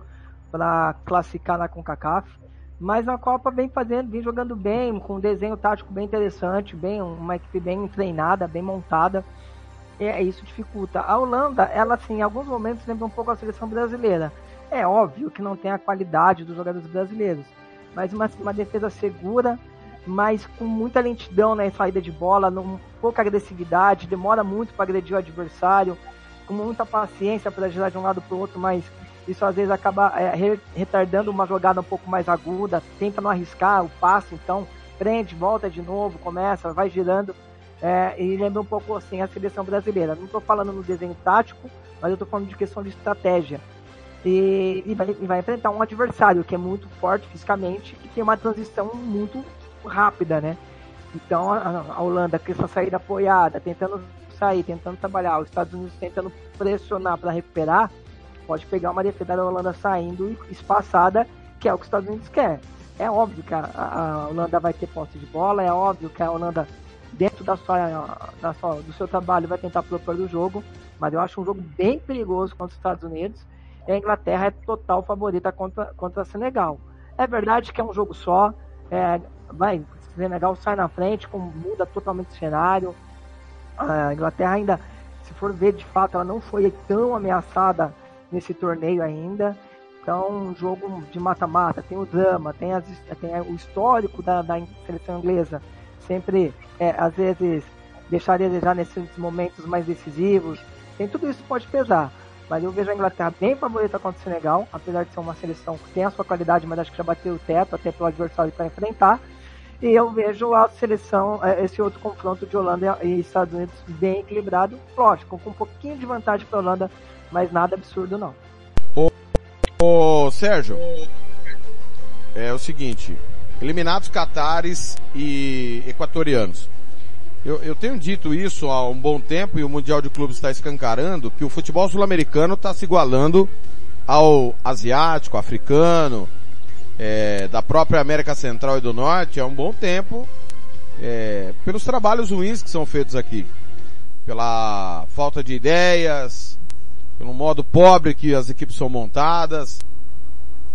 para classificar na CONCACAF, mas a Copa vem fazendo, vem jogando bem, com um desenho tático bem interessante, bem uma equipe bem treinada, bem montada. É, isso dificulta. A Holanda, ela assim, em alguns momentos lembra um pouco a seleção brasileira. É óbvio que não tem a qualidade dos jogadores brasileiros, mas uma, uma defesa segura, mas com muita lentidão na saída de bola, não, pouca agressividade, demora muito para agredir o adversário, com muita paciência para girar de um lado para o outro, mas isso às vezes acaba é, retardando uma jogada um pouco mais aguda, tenta não arriscar o passe, então prende, volta de novo, começa, vai girando. É, e lembra um pouco assim a seleção brasileira. Não estou falando no desenho tático, mas eu estou falando de questão de estratégia. E, e, vai, e, vai, enfrentar um adversário que é muito forte fisicamente e tem uma transição muito rápida, né? Então a, a Holanda com essa saída apoiada, tentando sair, tentando trabalhar, os Estados Unidos tentando pressionar para recuperar, pode pegar uma defesa da Holanda saindo espaçada, que é o que os Estados Unidos quer. É óbvio que a, a Holanda vai ter posse de bola, é óbvio que a Holanda, dentro da sua, da sua, do seu trabalho, vai tentar propor do jogo, mas eu acho um jogo bem perigoso contra os Estados Unidos. E a Inglaterra é total favorita contra, contra a Senegal. É verdade que é um jogo só, é, vai, Senegal sai na frente, como muda totalmente o cenário. A Inglaterra ainda, se for ver de fato, ela não foi tão ameaçada nesse torneio ainda. Então, um jogo de mata-mata, tem o drama, tem, as, tem o histórico da, da seleção inglesa, sempre, é, às vezes, deixar a desejar nesses momentos mais decisivos. Tem tudo isso pode pesar. Mas eu vejo a Inglaterra bem favorita contra o Senegal, apesar de ser uma seleção que tem a sua qualidade, mas acho que já bateu o teto até pelo adversário para enfrentar. E eu vejo a seleção, é, esse outro confronto de Holanda e Estados Unidos bem equilibrado, lógico, com um pouquinho de vantagem para a Holanda, mas nada absurdo não. Ô, ô Sérgio, é o seguinte, eliminados catares e equatorianos. Eu, eu, tenho dito isso há um bom tempo e o Mundial de Clubes está escancarando que o futebol sul-americano está se igualando ao asiático, africano, é, da própria América Central e do Norte há um bom tempo, é, pelos trabalhos ruins que são feitos aqui, pela falta de ideias, pelo modo pobre que as equipes são montadas.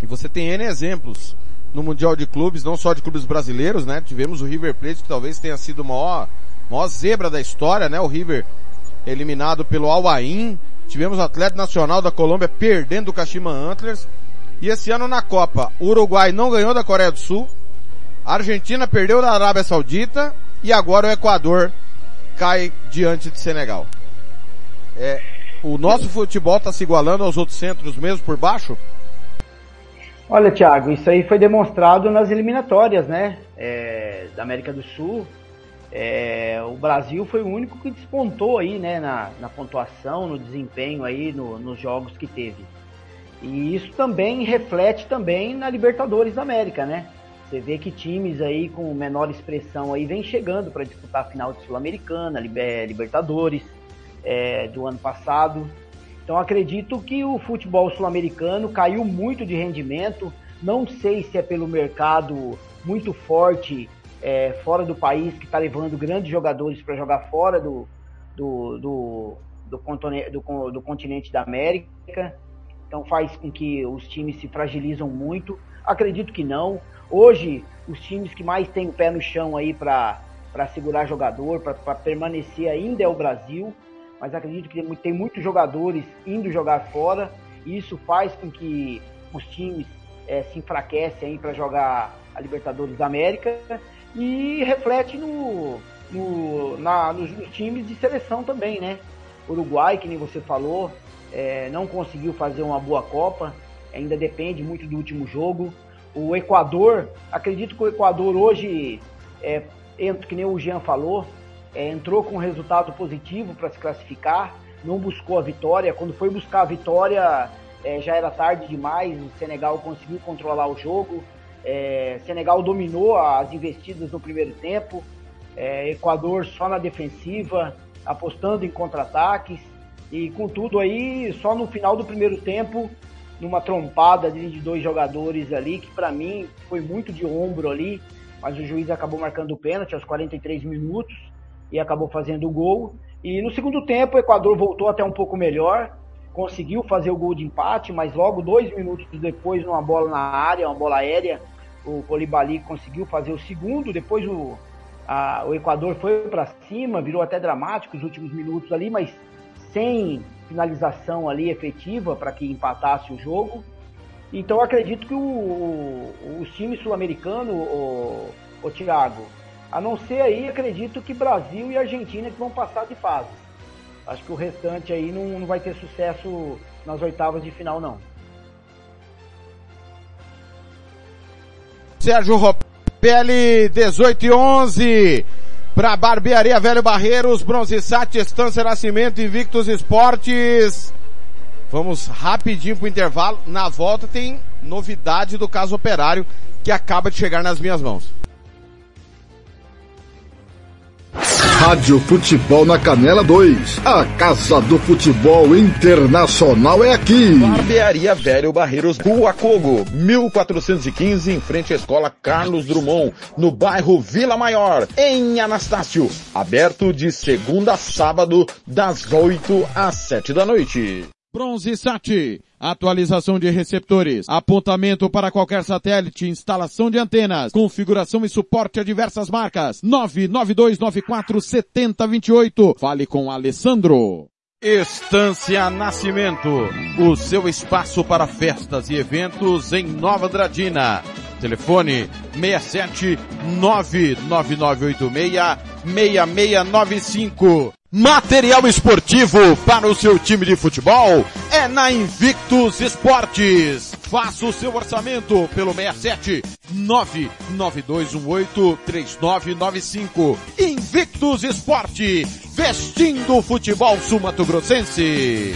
E você tem N exemplos no Mundial de Clubes, não só de clubes brasileiros, né? Tivemos o River Plate, que talvez tenha sido o maior, maior zebra da história, né? O River eliminado pelo Al Ain. Tivemos o Atlético Nacional da Colômbia perdendo o Kashima Antlers. E esse ano na Copa, o Uruguai não ganhou da Coreia do Sul, a Argentina perdeu da Arábia Saudita e agora o Equador cai diante de Senegal. É, o nosso futebol está se igualando aos outros centros mesmo por baixo? Olha, Thiago, isso aí foi demonstrado nas eliminatórias, né? É, da América do Sul. É, o Brasil foi o único que despontou aí, né, na, na pontuação, no desempenho aí, no, nos jogos que teve. E isso também reflete também na Libertadores da América, né? Você vê que times aí com menor expressão aí vem chegando para disputar a final de Sul-Americana, Libertadores é, do ano passado. Então acredito que o futebol sul-americano caiu muito de rendimento. Não sei se é pelo mercado muito forte é, fora do país que está levando grandes jogadores para jogar fora do, do, do, do, do, do continente da América então faz com que os times se fragilizam muito. Acredito que não. Hoje, os times que mais têm o pé no chão aí para segurar jogador, para permanecer ainda é o Brasil, mas acredito que tem, muitos jogadores indo jogar fora, e isso faz com que os times é, se enfraquecem para jogar a Libertadores da América e reflete no, no, na, nos, nos, times de seleção também, né? Uruguai, que nem você falou, é, não conseguiu fazer uma boa Copa, ainda depende muito do último jogo. O Equador, acredito que o Equador hoje, é, que nem o Jean falou, é, entrou com um resultado positivo para se classificar, não buscou a vitória. Quando foi buscar a vitória, é, já era tarde demais. O Senegal conseguiu controlar o jogo. É, Senegal dominou as investidas no primeiro tempo. É, Equador só na defensiva, apostando em contra-ataques. E contudo aí, só no final do primeiro tempo, numa trompada de dois jogadores ali, que para mim foi muito de ombro ali, mas o juiz acabou marcando o pênalti aos 43 minutos e acabou fazendo o gol. E no segundo tempo o Equador voltou até um pouco melhor, conseguiu fazer o gol de empate, mas logo dois minutos depois, numa bola na área, uma bola aérea, o Colibali conseguiu fazer o segundo, depois o, a, o Equador foi para cima, virou até dramático os últimos minutos ali, mas sem finalização ali efetiva para que empatasse o jogo. Então acredito que o, o, os times sul-americanos, o, o Thiago, a não ser aí, acredito que Brasil e Argentina que vão passar de fase. Acho que o restante aí não, não vai ter sucesso nas oitavas de final, não. Sérgio Ropelli, 18 e 11. Para Barbearia Velho Barreiros, Bronze Sat, Estância Nascimento, Invictus Esportes. Vamos rapidinho pro intervalo. Na volta tem novidade do caso operário que acaba de chegar nas minhas mãos. Rádio Futebol na Canela 2. A Casa do Futebol Internacional é aqui. Barbearia Velho Barreiros, Rua Cogo, 1415, em frente à Escola Carlos Drummond, no bairro Vila Maior, em Anastácio. Aberto de segunda a sábado, das 8 às 7 da noite. Bronze Sat, atualização de receptores, apontamento para qualquer satélite, instalação de antenas, configuração e suporte a diversas marcas. 992947028. Fale com Alessandro. Estância Nascimento, o seu espaço para festas e eventos em Nova Dradina. Telefone 67 99986 6695. Material esportivo para o seu time de futebol é na Invictus Esportes. Faça o seu orçamento pelo 67 99218 3995. Invictus Esporte, vestindo o futebol sul-mato-grossense.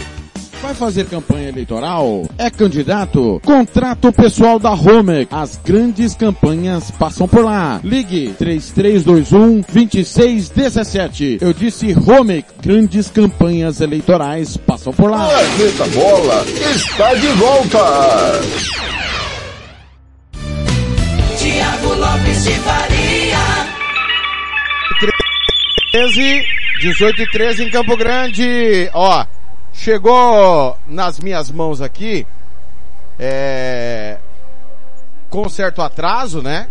Vai fazer campanha eleitoral? É candidato? Contrato pessoal da Homer. As grandes campanhas passam por lá. Ligue 3321 2617. Eu disse Homer. Grandes campanhas eleitorais passam por lá. Planeta Bola está de volta. Tiago Lopes de Faria. 13, 18 e 13 em Campo Grande. Ó, chegou nas minhas mãos aqui, é, com certo atraso, né?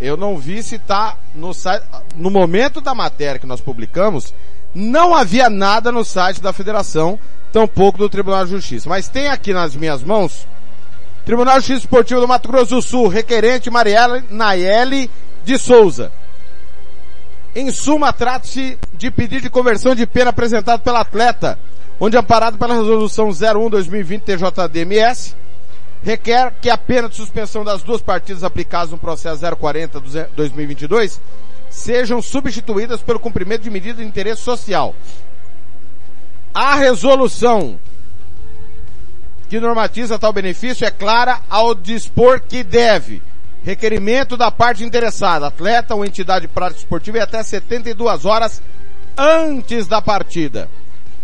Eu não vi se tá no site, no momento da matéria que nós publicamos, não havia nada no site da federação, tampouco do Tribunal de Justiça. Mas tem aqui nas minhas mãos, Tribunal de Justiça Esportivo do Mato Grosso do Sul, requerente Marielle Nayeli de Souza. Em suma, trata-se de pedido de conversão de pena apresentado pela atleta, onde amparado pela resolução 01-2020 TJDMS, requer que a pena de suspensão das duas partidas aplicadas no processo 040-2022 sejam substituídas pelo cumprimento de medida de interesse social. A resolução que normatiza tal benefício é clara ao dispor que deve requerimento da parte interessada, atleta ou entidade prática esportiva, e até 72 horas antes da partida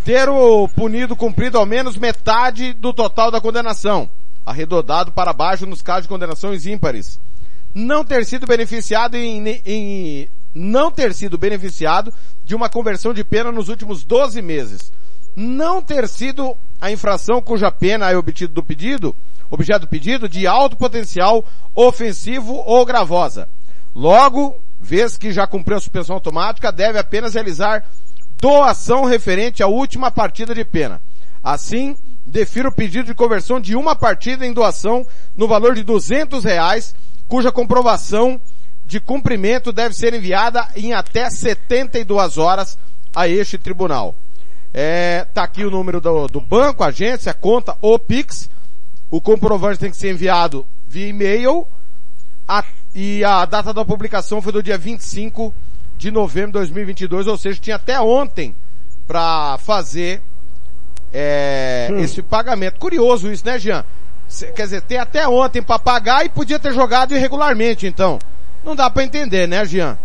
ter o punido cumprido ao menos metade do total da condenação, arredondado para baixo nos casos de condenações ímpares. Não ter sido beneficiado em, em não ter sido beneficiado de uma conversão de pena nos últimos 12 meses. Não ter sido a infração cuja pena é obtido do pedido, objeto do pedido, de alto potencial ofensivo ou gravosa. Logo, vez que já cumpriu a suspensão automática, deve apenas realizar doação referente à última partida de pena. Assim, defiro o pedido de conversão de uma partida em doação no valor de duzentos reais, cuja comprovação de cumprimento deve ser enviada em até 72 horas a este tribunal. É, tá aqui o número do, do banco, agência, conta ou Pix. O comprovante tem que ser enviado via e-mail. A, e a data da publicação foi do dia 25 de novembro de 2022, ou seja, tinha até ontem para fazer é, hum. esse pagamento. Curioso isso, né, Jean? Quer dizer, tem até ontem para pagar e podia ter jogado irregularmente, então. Não dá para entender, né, Jean?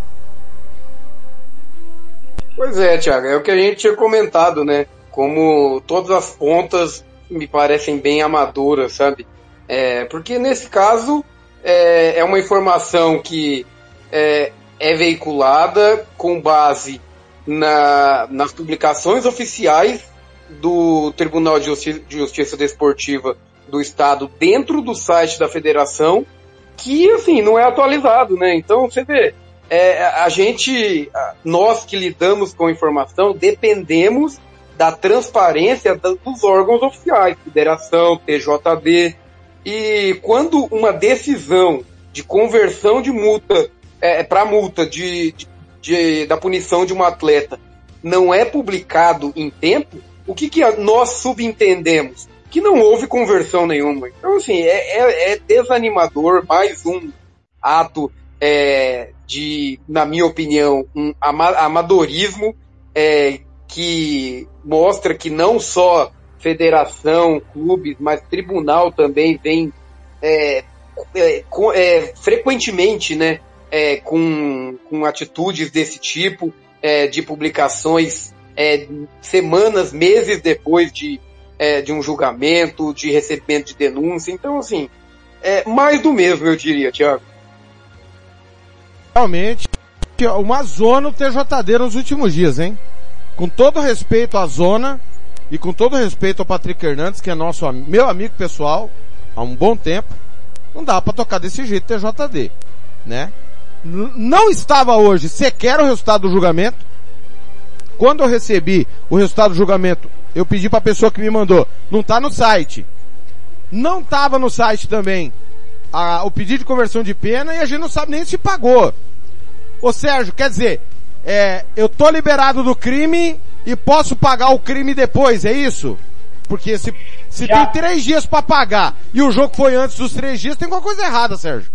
Pois é, Thiago, é o que a gente tinha comentado, né? Como todas as pontas me parecem bem amadoras, sabe? É, porque nesse caso é, é uma informação que é, é veiculada com base na, nas publicações oficiais do Tribunal de Justiça, de Justiça Desportiva do Estado dentro do site da federação, que assim não é atualizado, né? Então você vê, é, a gente, nós que lidamos com informação, dependemos da transparência dos órgãos oficiais, Federação, TJD, e quando uma decisão de conversão de multa é, para multa de, de, de, da punição de um atleta não é publicado em tempo, o que, que nós subentendemos? Que não houve conversão nenhuma. Então, assim, é, é, é desanimador mais um ato é, de, na minha opinião, um amadorismo é, que mostra que não só federação, clubes, mas tribunal também vem é, é, é frequentemente né, é, com, com atitudes desse tipo, é, de publicações semanas, meses depois de, de um julgamento, de recebimento de denúncia. Então, assim, é mais do mesmo, eu diria, Tiago realmente uma zona o TJD nos últimos dias, hein? Com todo respeito à zona e com todo respeito ao Patrick Hernandes, que é nosso meu amigo pessoal há um bom tempo, não dá para tocar desse jeito TJD, né? Não estava hoje sequer o resultado do julgamento. Quando eu recebi o resultado do julgamento, eu pedi para a pessoa que me mandou, não tá no site. Não estava no site também a, o pedido de conversão de pena e a gente não sabe nem se pagou. Ô Sérgio, quer dizer, é, eu tô liberado do crime e posso pagar o crime depois, é isso? Porque se, se tem três dias para pagar e o jogo foi antes dos três dias, tem alguma coisa errada, Sérgio.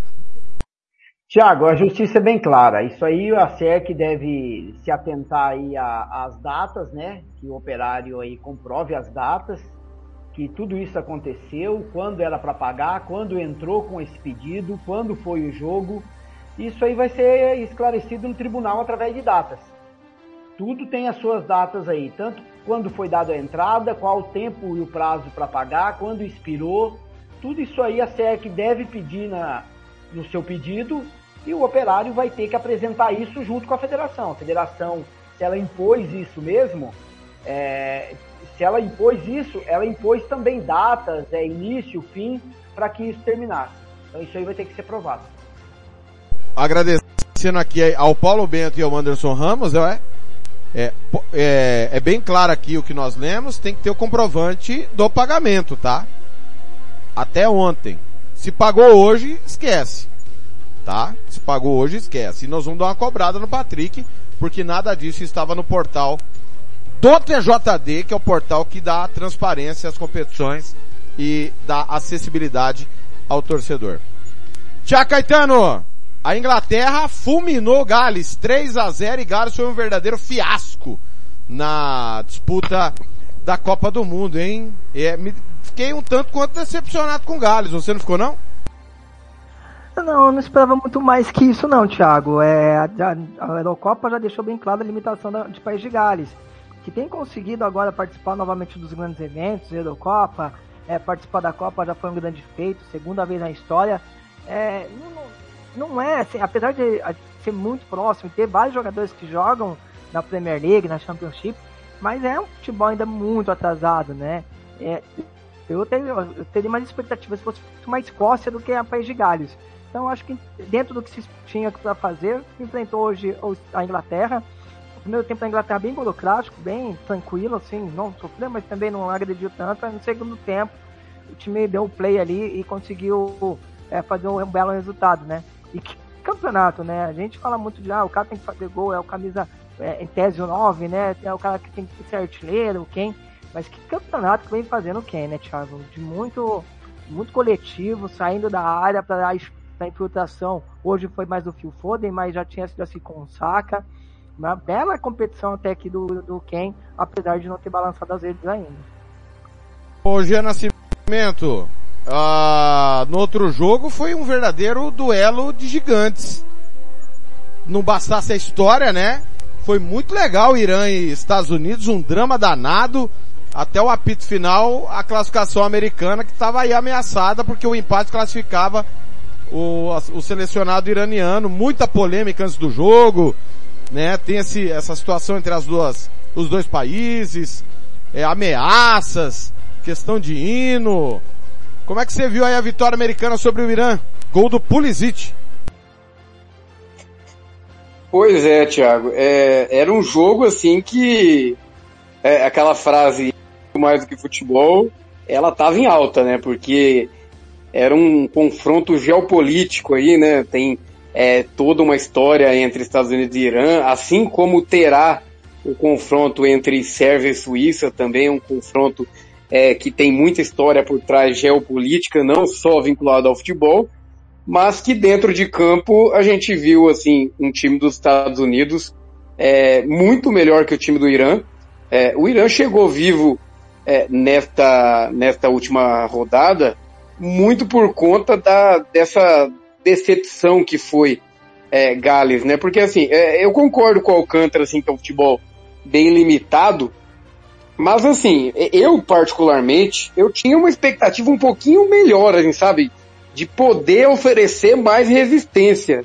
Tiago, a justiça é bem clara. Isso aí a SEC deve se atentar aí às datas, né? Que o operário aí comprove as datas que tudo isso aconteceu, quando era para pagar, quando entrou com esse pedido, quando foi o jogo. Isso aí vai ser esclarecido no tribunal através de datas. Tudo tem as suas datas aí, tanto quando foi dada a entrada, qual o tempo e o prazo para pagar, quando expirou. Tudo isso aí a SEC deve pedir na, no seu pedido e o operário vai ter que apresentar isso junto com a federação. A federação, se ela impôs isso mesmo, é, se ela impôs isso, ela impôs também datas, é, início, fim, para que isso terminasse. Então isso aí vai ter que ser provado. Agradecendo aqui ao Paulo Bento e ao Anderson Ramos, é, é, é, é bem claro aqui o que nós lemos, tem que ter o comprovante do pagamento, tá? Até ontem. Se pagou hoje, esquece. Tá? Se pagou hoje, esquece. E nós vamos dar uma cobrada no Patrick, porque nada disso estava no portal do TJD, que é o portal que dá transparência às competições e dá acessibilidade ao torcedor. Tia Caetano, a Inglaterra fulminou Gales 3 a 0 e Gales foi um verdadeiro fiasco na disputa da Copa do Mundo, hein? É, me, fiquei um tanto quanto decepcionado com Gales, você não ficou não? Não, eu não esperava muito mais que isso não, Thiago. É, a, a Eurocopa já deixou bem clara a limitação da, de País de Gales que tem conseguido agora participar novamente dos grandes eventos, Eurocopa, é, participar da Copa já foi um grande feito, segunda vez na história. É, não, não é, assim, apesar de ser muito próximo, ter vários jogadores que jogam na Premier League, na Championship, mas é um futebol ainda muito atrasado, né? É, eu, teria, eu teria mais expectativas se fosse uma Escócia do que a País de Gales. Então acho que dentro do que se tinha para fazer, enfrentou hoje a Inglaterra, o primeiro tempo da Inglaterra bem burocrático, bem tranquilo, assim, não sofreu, mas também não agrediu tanto. No segundo tempo, o time deu o play ali e conseguiu é, fazer um belo resultado, né? E que, campeonato, né? A gente fala muito de, ah, o cara tem que fazer gol, é o camisa, é, em tese o 9, né? É o cara que tem que ser artilheiro, quem. Mas que campeonato que vem fazendo quem, né, Thiago? De muito, muito coletivo, saindo da área para a infiltração. Hoje foi mais do Phil Foden, mas já tinha sido assim com o Saka. Uma bela competição até aqui do, do Ken, apesar de não ter balançado as redes ainda. Hoje Nascimento, ah, no outro jogo foi um verdadeiro duelo de gigantes. Não bastasse a história, né? Foi muito legal Irã e Estados Unidos, um drama danado. Até o apito final, a classificação americana que estava aí ameaçada porque o empate classificava o, o selecionado iraniano. Muita polêmica antes do jogo, né? Tem esse, essa situação entre as duas, os dois países, é, ameaças, questão de hino, como é que você viu aí a vitória americana sobre o Irã? Gol do Pulisic. Pois é, Thiago. É, era um jogo assim que é, aquela frase mais do que futebol, ela tava em alta, né? Porque era um confronto geopolítico aí, né? Tem é, toda uma história entre Estados Unidos e Irã, assim como terá o confronto entre Sérvia e Suíça, também um confronto é, que tem muita história por trás geopolítica, não só vinculada ao futebol, mas que dentro de campo a gente viu assim um time dos Estados Unidos é, muito melhor que o time do Irã. É, o Irã chegou vivo é, nesta, nesta última rodada muito por conta da, dessa decepção que foi é, Gales, né? Porque assim, é, eu concordo com o Alcântara, assim, que é um futebol bem limitado, mas assim, eu particularmente, eu tinha uma expectativa um pouquinho melhor, assim, sabe? De poder oferecer mais resistência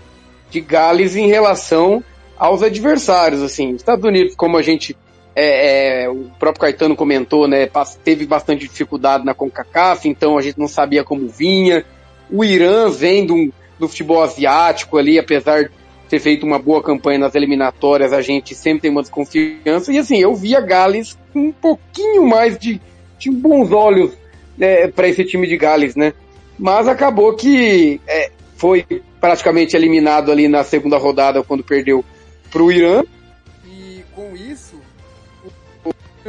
de Gales em relação aos adversários, assim. Estados Unidos, como a gente, é, é, o próprio Caetano comentou, né, teve bastante dificuldade na CONCACAF, então a gente não sabia como vinha. O Irã vem do, do futebol asiático ali, apesar ter feito uma boa campanha nas eliminatórias, a gente sempre tem uma desconfiança. E assim, eu via Gales com um pouquinho mais de, de bons olhos é, para esse time de Gales, né? Mas acabou que é, foi praticamente eliminado ali na segunda rodada quando perdeu para o Irã. E com isso,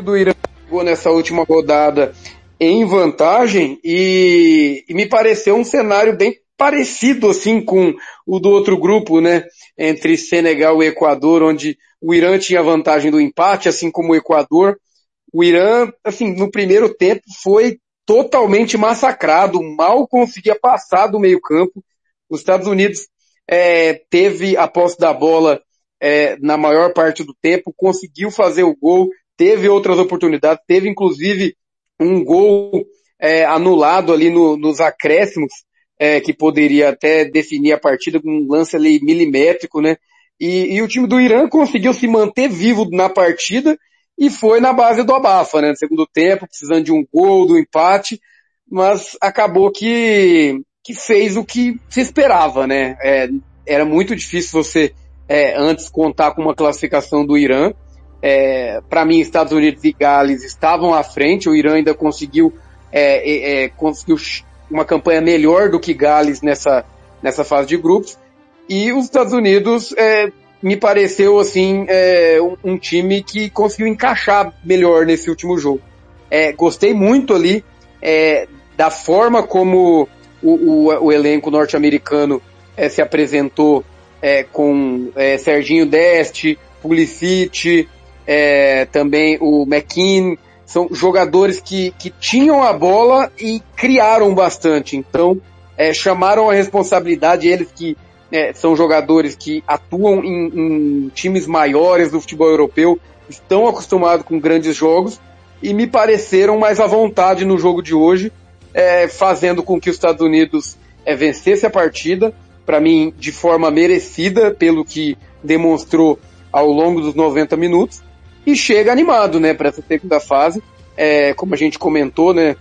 do Irã chegou nessa última rodada em vantagem e, e me pareceu um cenário bem parecido assim com o do outro grupo, né? Entre Senegal e Equador, onde o Irã tinha vantagem do empate, assim como o Equador. O Irã, assim, no primeiro tempo foi totalmente massacrado, mal conseguia passar do meio campo. Os Estados Unidos é, teve a posse da bola é, na maior parte do tempo, conseguiu fazer o gol, teve outras oportunidades, teve inclusive um gol é, anulado ali no, nos acréscimos, é, que poderia até definir a partida com um lance ali milimétrico, né? E, e, o time do Irã conseguiu se manter vivo na partida e foi na base do abafa, né? No segundo tempo, precisando de um gol, do empate, mas acabou que, que fez o que se esperava, né? É, era muito difícil você é, antes contar com uma classificação do Irã. É, Para mim, Estados Unidos e Gales estavam à frente. O Irã ainda conseguiu é, é, é conseguiu uma campanha melhor do que Gales nessa, nessa fase de grupos. E os Estados Unidos é, me pareceu assim é, um, um, time que conseguiu encaixar melhor nesse último jogo. Gostei muito ali da forma como o, o, o elenco norte-americano se apresentou com Serginho Deste, Pulisic, também o McKean, são jogadores que, que tinham a bola e criaram bastante. Então, é, chamaram a responsabilidade, eles que é, são jogadores que atuam em, em, times maiores do futebol europeu, estão acostumados com grandes jogos e me pareceram mais à vontade no jogo de hoje, é, fazendo com que os Estados Unidos é, vencesse a partida, para mim, de forma merecida, pelo que demonstrou ao longo dos 90 minutos e chega animado, né, para essa segunda fase. É, como a gente comentou, né,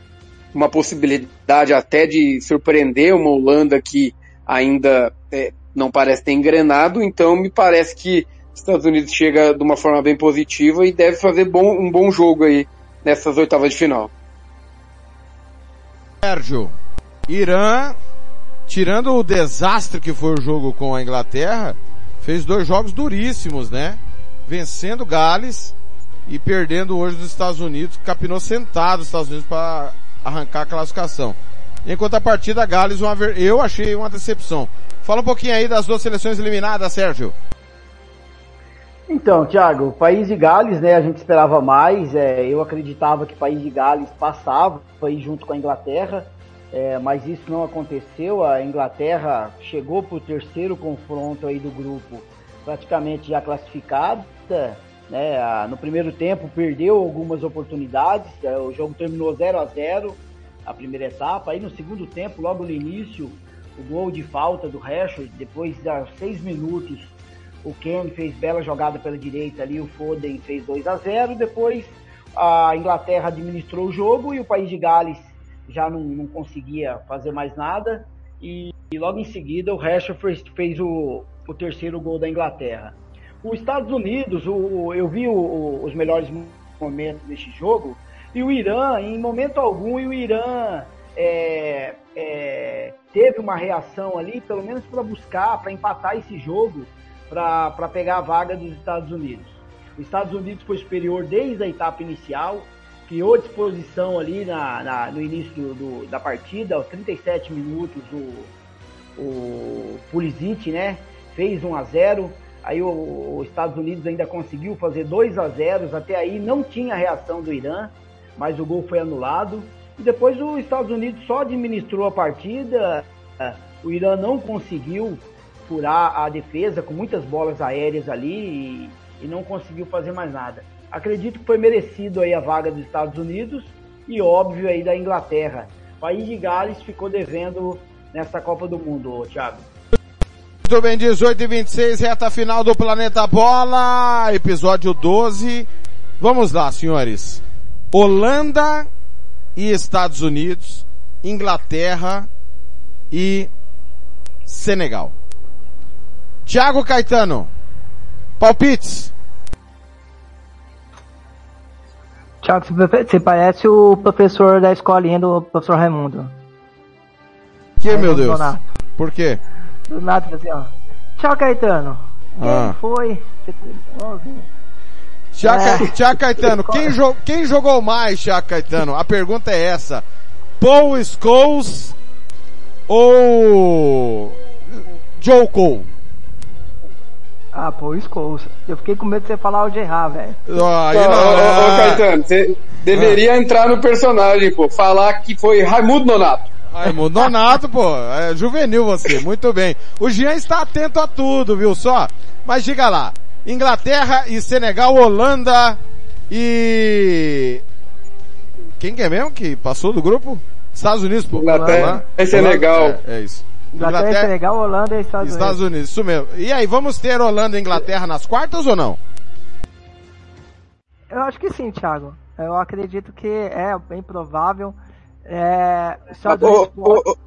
uma possibilidade até de surpreender uma Holanda que ainda é, não parece ter engrenado, então me parece que os Estados Unidos chega de uma forma bem positiva e deve fazer bom, um bom jogo aí nessas oitavas de final. Sérgio, Irã tirando o desastre que foi o jogo com a Inglaterra, fez dois jogos duríssimos, né? Vencendo Gales e perdendo hoje dos Estados Unidos, capinou sentado os Estados Unidos para arrancar a classificação. Enquanto a partida Gales, uma, eu achei uma decepção. Fala um pouquinho aí das duas seleções eliminadas, Sérgio. Então, Thiago, País de Gales, né, a gente esperava mais, é, eu acreditava que País de Gales passava, foi junto com a Inglaterra, é, mas isso não aconteceu, a Inglaterra chegou para o terceiro confronto aí do grupo, praticamente já né, no primeiro tempo perdeu algumas oportunidades, é, o jogo terminou 0 a 0 a primeira etapa, aí no segundo tempo, logo no início, o gol de falta do Rashford, depois de seis minutos o Ken fez bela jogada pela direita ali, o Foden fez 2 a 0 depois a Inglaterra administrou o jogo e o país de Gales já não, não conseguia fazer mais nada e, e, logo em seguida o Rashford fez o, o terceiro gol da Inglaterra. Os Estados Unidos, o, eu vi o, os melhores momentos deste jogo e o Irã, em momento algum, o Irã é, é, teve uma reação ali, pelo menos para buscar, para empatar esse jogo para pegar a vaga dos Estados Unidos. Os Estados Unidos foi superior desde a etapa inicial, criou disposição ali na, na no início do, do, da partida, aos 37 minutos, o, o Pulisic, né, fez 1 a 0 aí os Estados Unidos ainda conseguiu fazer 2 a 0 até aí não tinha reação do Irã, mas o gol foi anulado, e depois os Estados Unidos só administrou a partida, o Irã não conseguiu furar a defesa com muitas bolas aéreas ali e, e não conseguiu fazer mais nada. Acredito que foi merecido aí a vaga dos Estados Unidos e óbvio aí da Inglaterra. O país de Gales ficou devendo nessa Copa do Mundo, Thiago. Muito bem, 18 e 26, reta final do Planeta Bola, episódio 12. Vamos lá, senhores. Holanda e Estados Unidos, Inglaterra e Senegal. Tiago Caetano, palpites. Tiago, você parece o professor da escolinha do professor Raimundo. Que, Raimundo meu Deus? Por quê? Do nada, assim, ó. Tchau, Caetano. Quem ah. foi? Tiago, é. Caetano, quem, jo quem jogou mais, Tiago Caetano? A pergunta é essa. Paul Scholes ou Joe Cole? Ah, pô, Scholes. Eu fiquei com medo de você falar o de errar, velho. Oh, ô, ô, Caetano, você deveria ah. entrar no personagem, pô. Falar que foi Raimundo Nonato. Raimundo Nonato, pô. É juvenil você. Muito bem. O Jean está atento a tudo, viu só? Mas diga lá. Inglaterra e Senegal, Holanda e... Quem que é mesmo que passou do grupo? Estados Unidos, pô. Inglaterra e Senegal. É, é isso. Inglaterra, Inglaterra Senegal, Holanda e Estados, Estados Unidos. Unidos. Isso mesmo. E aí, vamos ter Holanda e Inglaterra nas quartas ou não? Eu acho que sim, Thiago. Eu acredito que é bem provável. É, Estados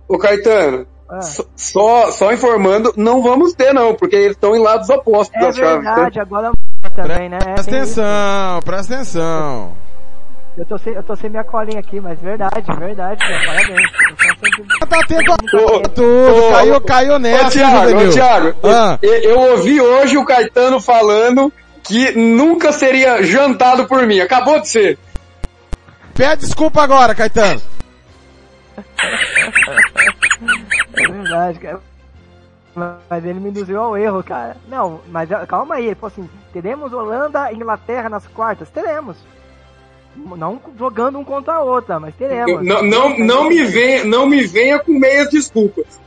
ô, Caetano, é. só, só informando, não vamos ter não, porque eles estão em lados opostos é das verdade, chaves. Né? agora também, né? Presta atenção, presta atenção. Eu tô sem, eu tô sem minha colinha aqui, mas verdade, verdade, meu, parabéns. Tá tendo tudo, caiu, caiu nessa, ô, Thiago, ô, Thiago, ah. eu, eu ouvi hoje o Caetano falando que nunca seria jantado por mim. Acabou de ser. Pede desculpa agora, Caetano. É verdade, cara. Mas ele me induziu ao erro, cara. Não, mas calma aí. Ele falou assim: teremos Holanda e Inglaterra nas quartas? Teremos. Não jogando um contra a outra, mas teremos. Não, não, não, me, venha, não me venha com meias desculpas.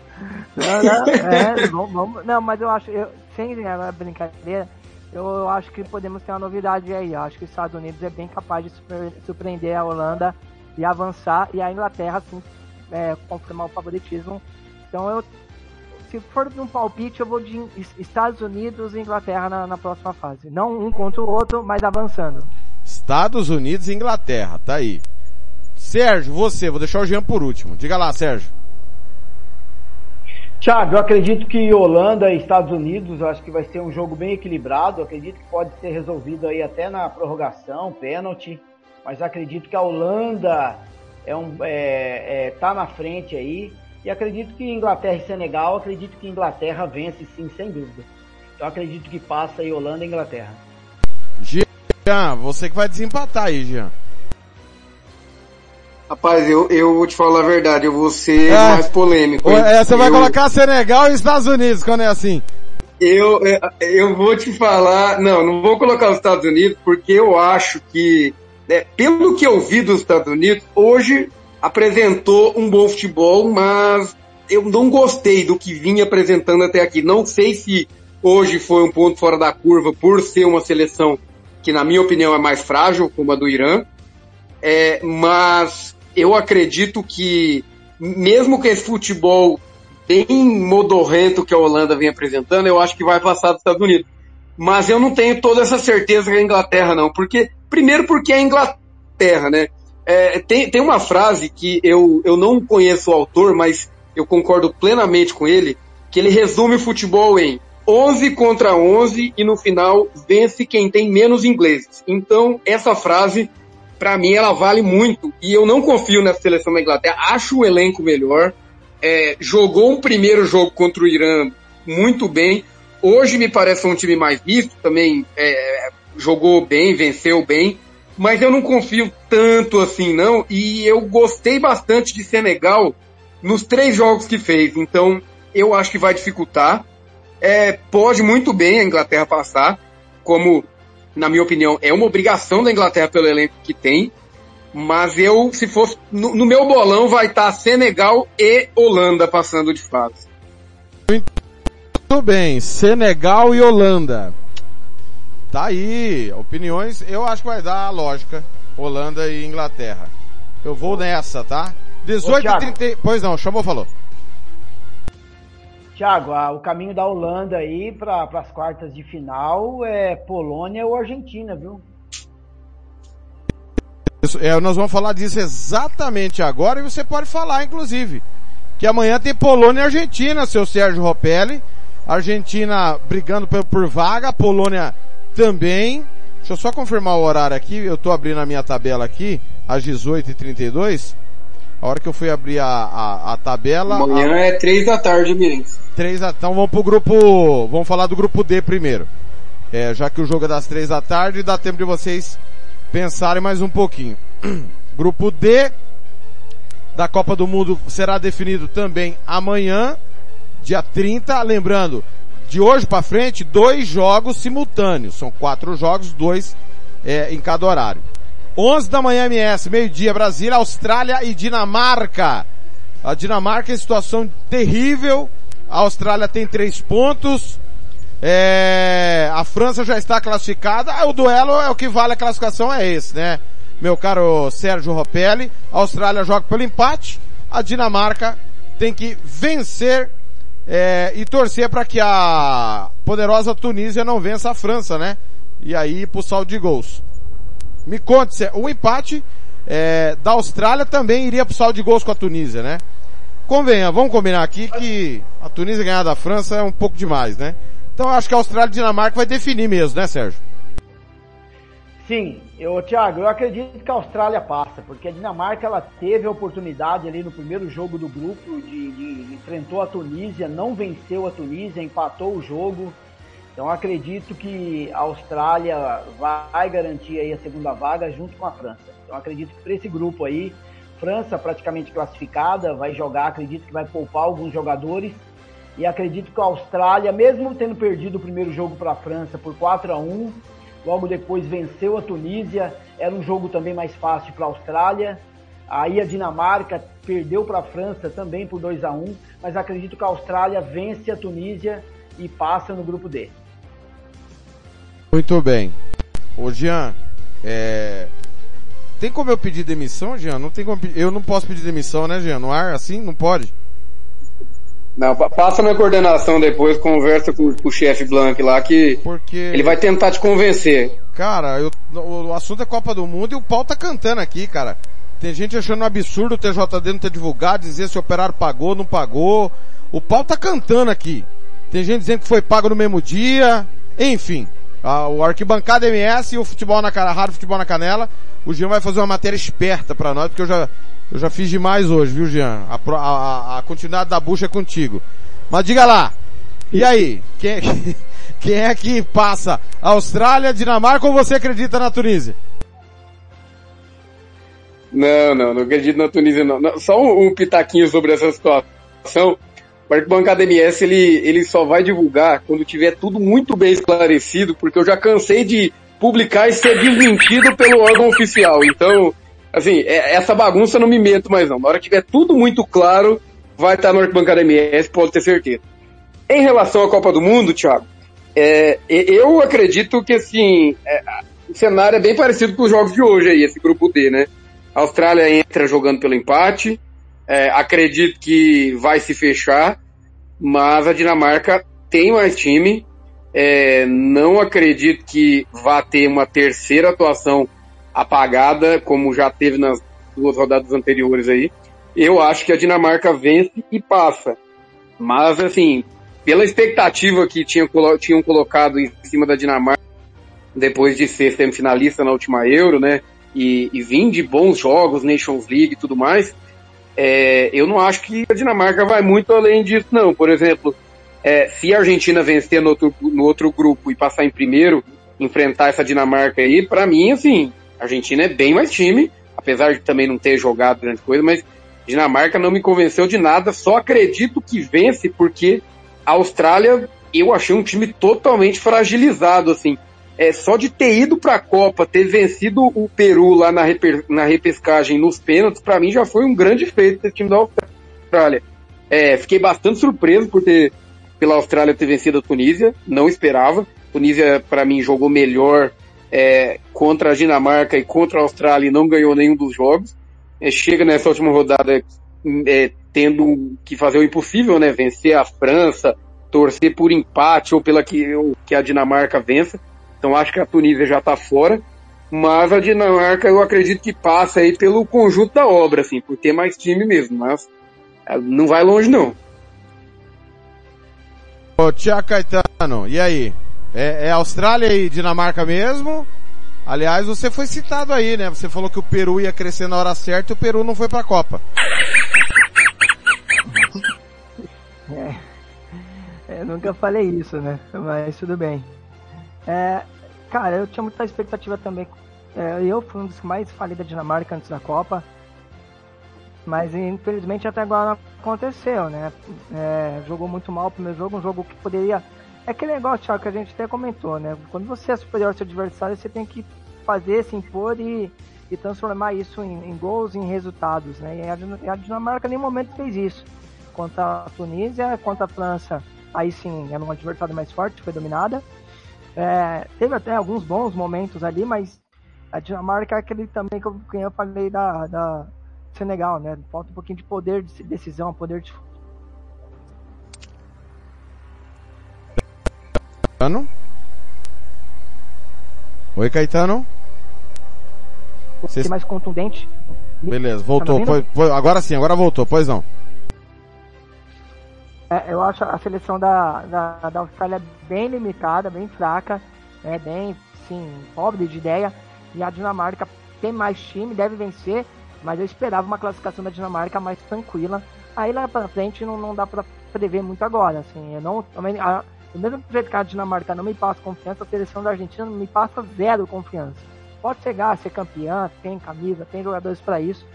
Não, não, é, vamos, vamos, não mas eu acho, eu, sem brincadeira, eu, acho que podemos ter uma novidade aí. Eu acho que os Estados Unidos é bem capaz de surpreender a Holanda e avançar, e a Inglaterra, assim, é, confirmar o favoritismo. Então, eu, se for de um palpite, eu vou de Estados Unidos e Inglaterra na, na próxima fase. Não um contra o outro, mas avançando. Estados Unidos e Inglaterra, tá aí. Sérgio, você, vou deixar o Jean por último. Diga lá, Sérgio. Thiago, eu acredito que Holanda e Estados Unidos, eu acho que vai ser um jogo bem equilibrado. Eu acredito que pode ser resolvido aí até na prorrogação, pênalti. Mas acredito que a Holanda é um, é, é, tá na frente aí. E acredito que Inglaterra e Senegal, acredito que Inglaterra vence sim, sem dúvida. Eu acredito que passa aí Holanda e Inglaterra. Jean, você que vai desempatar aí, Jean. Rapaz, eu, eu vou te falar a verdade, eu vou ser É. mais polêmico. É, você vai Eu- colocar Senegal e Estados Unidos quando é assim. Eu, eu vou te falar, não, não vou colocar os Estados Unidos, porque eu acho que, né, pelo que eu vi dos Estados Unidos, hoje apresentou um bom futebol, mas eu não gostei do que vinha apresentando até aqui. Não sei se hoje foi um ponto fora da curva por ser uma seleção que, na minha opinião, é mais frágil, como a do Irã, é, mas eu acredito que, mesmo com esse futebol bem modorrento que a Holanda vem apresentando, eu acho que vai passar dos Estados Unidos. Mas eu não tenho toda essa certeza que a Inglaterra, não. Porque, primeiro porque é a Inglaterra, né? É, tem, tem uma frase que eu, eu não conheço o autor, mas eu concordo plenamente com ele, que ele resume o futebol em 11 contra 11 e no final vence quem tem menos ingleses. Então, essa frase, para mim, ela vale muito. E eu não confio nessa seleção da Inglaterra. Acho o elenco melhor é, jogou um primeiro jogo contra o Irã muito bem. Hoje me parece um time mais visto, também é, jogou bem, venceu bem, mas eu não confio tanto assim não. E eu gostei bastante de Senegal nos três jogos que fez, então eu acho que vai dificultar. É, pode muito bem a Inglaterra passar, como na minha opinião é uma obrigação da Inglaterra pelo elenco que tem. Mas eu, se fosse, no, no meu bolão vai estar Senegal e Holanda passando de fase. Tudo bem, Senegal e Holanda. Tá aí, opiniões, eu acho que vai dar a lógica, Holanda e Inglaterra. Eu vou nessa, tá? 18 Thiago. e 30, pois não, chamou, falou. Thiago, ah, o caminho da Holanda aí para as quartas de final é Polônia ou Argentina, viu? Isso, é, nós vamos falar disso exatamente agora e você pode falar, inclusive, que amanhã tem Polônia e Argentina, seu Sérgio Ropelli. Argentina brigando por, por vaga, Polônia também. Deixa eu só confirmar o horário aqui, eu tô abrindo a minha tabela aqui, às 18h32. A hora que eu fui abrir a, a, a tabela... Amanhã a- é três da tarde, Mirense. Três, a- então vamos pro grupo, vamos falar do grupo D primeiro. É, já que o jogo é das três da tarde, dá tempo de vocês pensarem mais um pouquinho. [clears throat] grupo D da Copa do Mundo será definido também amanhã, dia 30, lembrando, de hoje para frente, dois jogos simultâneos, são quatro jogos, dois é, em cada horário. 11 da manhã MS, meio-dia, Brasília, Austrália e Dinamarca. A Dinamarca em situação terrível. A Austrália tem três pontos. É, a França já está classificada. O duelo é o que vale a classificação é esse, né? Meu caro Sérgio Ropelli. A Austrália joga pelo empate. A Dinamarca tem que vencer é, e torcer para que a poderosa Tunísia não vença a França, né? E aí pro saldo de gols. Me conte, Sé- o empate é, da Austrália também iria pro saldo de gols com a Tunísia, né? Convenha, vamos combinar aqui que a Tunísia ganhar da França é um pouco demais, né? Então acho que a Austrália e Dinamarca vai definir mesmo, né, Sérgio? Sim, eu, Thiago, eu acredito que a Austrália passa, porque a Dinamarca ela teve a oportunidade ali no primeiro jogo do grupo de, de enfrentou a Tunísia, não venceu a Tunísia, empatou o jogo. Então acredito que a Austrália vai garantir aí a segunda vaga junto com a França. Então acredito que para esse grupo aí, França praticamente classificada, vai jogar, acredito que vai poupar alguns jogadores. E acredito que a Austrália, mesmo tendo perdido o primeiro jogo para a França por 4 a 1 logo depois venceu a Tunísia, era um jogo também mais fácil para a Austrália. Aí a Dinamarca perdeu para a França também por 2 a 1 mas acredito que a Austrália vence a Tunísia e passa no grupo D. Muito bem. Ô Jean, é... tem como eu pedir demissão, Jean? Não tem como Eu não posso pedir demissão, né, Jean? No ar, assim? Não pode? Não, pa- passa na coordenação depois, conversa com, com o chefe Blanc lá que Porque... ele vai tentar te convencer. Cara, eu- o, assunto é Copa do Mundo e o pau tá cantando aqui, cara. Tem gente achando um absurdo o TJD não ter divulgado, dizer se o operário pagou, não pagou. O pau tá cantando aqui. Tem gente dizendo que foi pago no mesmo dia. Enfim. a, o Arquibancada MS e o Futebol na Canela, Rádio Futebol na Canela. O Jean vai fazer uma matéria esperta para nós, porque eu já, eu já fiz demais hoje, viu, Jean? A, a, a continuidade da bucha é contigo. Mas diga lá, e aí? Quem, [laughs] quem é que passa? Austrália, Dinamarca ou você acredita na Tunísia? Não, não, não acredito na Tunísia não. não só um, um, pitaquinho sobre essa situação. O Arquibancada MS ele, ele só vai divulgar quando tiver tudo muito bem esclarecido, porque eu já cansei de publicar e ser desmentido pelo órgão oficial. Então, assim, é, essa bagunça eu não me meto mais não. Na hora que tiver tudo muito claro, vai estar no Arquibancada MS, pode ter certeza. Em relação à Copa do Mundo, Thiago, é, eu acredito que assim, é, o cenário é bem parecido com os jogos de hoje aí, esse grupo D, né? A Austrália entra jogando pelo empate. É, acredito que vai se fechar, mas a Dinamarca tem mais time. É, não acredito que vá ter uma terceira atuação apagada, como já teve nas duas rodadas anteriores aí. Eu acho que a Dinamarca vence e passa. Mas, assim, pela expectativa que tinham, tinham colocado em cima da Dinamarca, depois de ser semifinalista na última Euro, né? e, e vir de bons jogos, Nations League e tudo mais, é, eu não acho que a Dinamarca vai muito além disso, não. Por exemplo, é, se a Argentina vencer no outro, no outro grupo e passar em primeiro, enfrentar essa Dinamarca aí, para mim, assim, a Argentina é bem mais time, apesar de também não ter jogado grande coisa, mas Dinamarca não me convenceu de nada, só acredito que vence porque a Austrália eu achei um time totalmente fragilizado, assim é, só de ter ido para a Copa, ter vencido o Peru lá na, na repescagem nos pênaltis, para mim já foi um grande feito desse time da Austrália. É, fiquei bastante surpreso por ter, pela Austrália ter vencido a Tunísia, não esperava. A Tunísia, para mim, jogou melhor é, contra a Dinamarca e contra a Austrália e não ganhou nenhum dos jogos. É, chega nessa última rodada é, tendo que fazer o impossível, né? Vencer a França, torcer por empate ou pela que, ou que a Dinamarca vença. Então acho que a Tunísia já está fora. Mas a Dinamarca eu acredito que passa aí pelo conjunto da obra, assim, por ter mais time mesmo, mas é, não vai longe não. Ô Tia Caetano, e aí? É, é Austrália e Dinamarca mesmo? Aliás, você foi citado aí, né? Você falou que o Peru ia crescer na hora certa e o Peru não foi pra Copa. [laughs] É, eu nunca falei isso, né? Mas tudo bem. É, cara, eu tinha muita expectativa também. É, eu fui um dos que mais falei da Dinamarca antes da Copa. Mas infelizmente até agora não aconteceu, né? É, jogou muito mal o primeiro jogo, um jogo que poderia. É aquele negócio, Thiago, que a gente até comentou, né? Quando você é superior ao seu adversário, você tem que fazer, se impor e, e transformar isso em, em, gols, em resultados, né? E a, Dinamarca em nenhum momento fez isso. Contra a Tunísia, contra a França, aí sim era um adversário mais forte, foi dominada. É, teve até alguns bons momentos ali, mas a Dinamarca é aquele também que eu, que eu falei da, da Senegal, né? Falta um pouquinho de poder de decisão, poder de. Caetano? Oi, Caetano? Ser mais contundente. Beleza, voltou. Tá agora sim, agora voltou, pois não. É, eu acho a seleção da, da, da Austrália bem limitada, bem fraca, é bem, sim, pobre de ideia. E a Dinamarca tem mais time, deve vencer, mas eu esperava uma classificação da Dinamarca mais tranquila. Aí lá pra frente não, não dá pra prever muito agora, assim, eu não, também, a, do mesmo jeito que a Dinamarca não me passa confiança, a seleção da Argentina não me passa zero confiança. Pode chegar a ser campeã, tem camisa, tem jogadores para isso,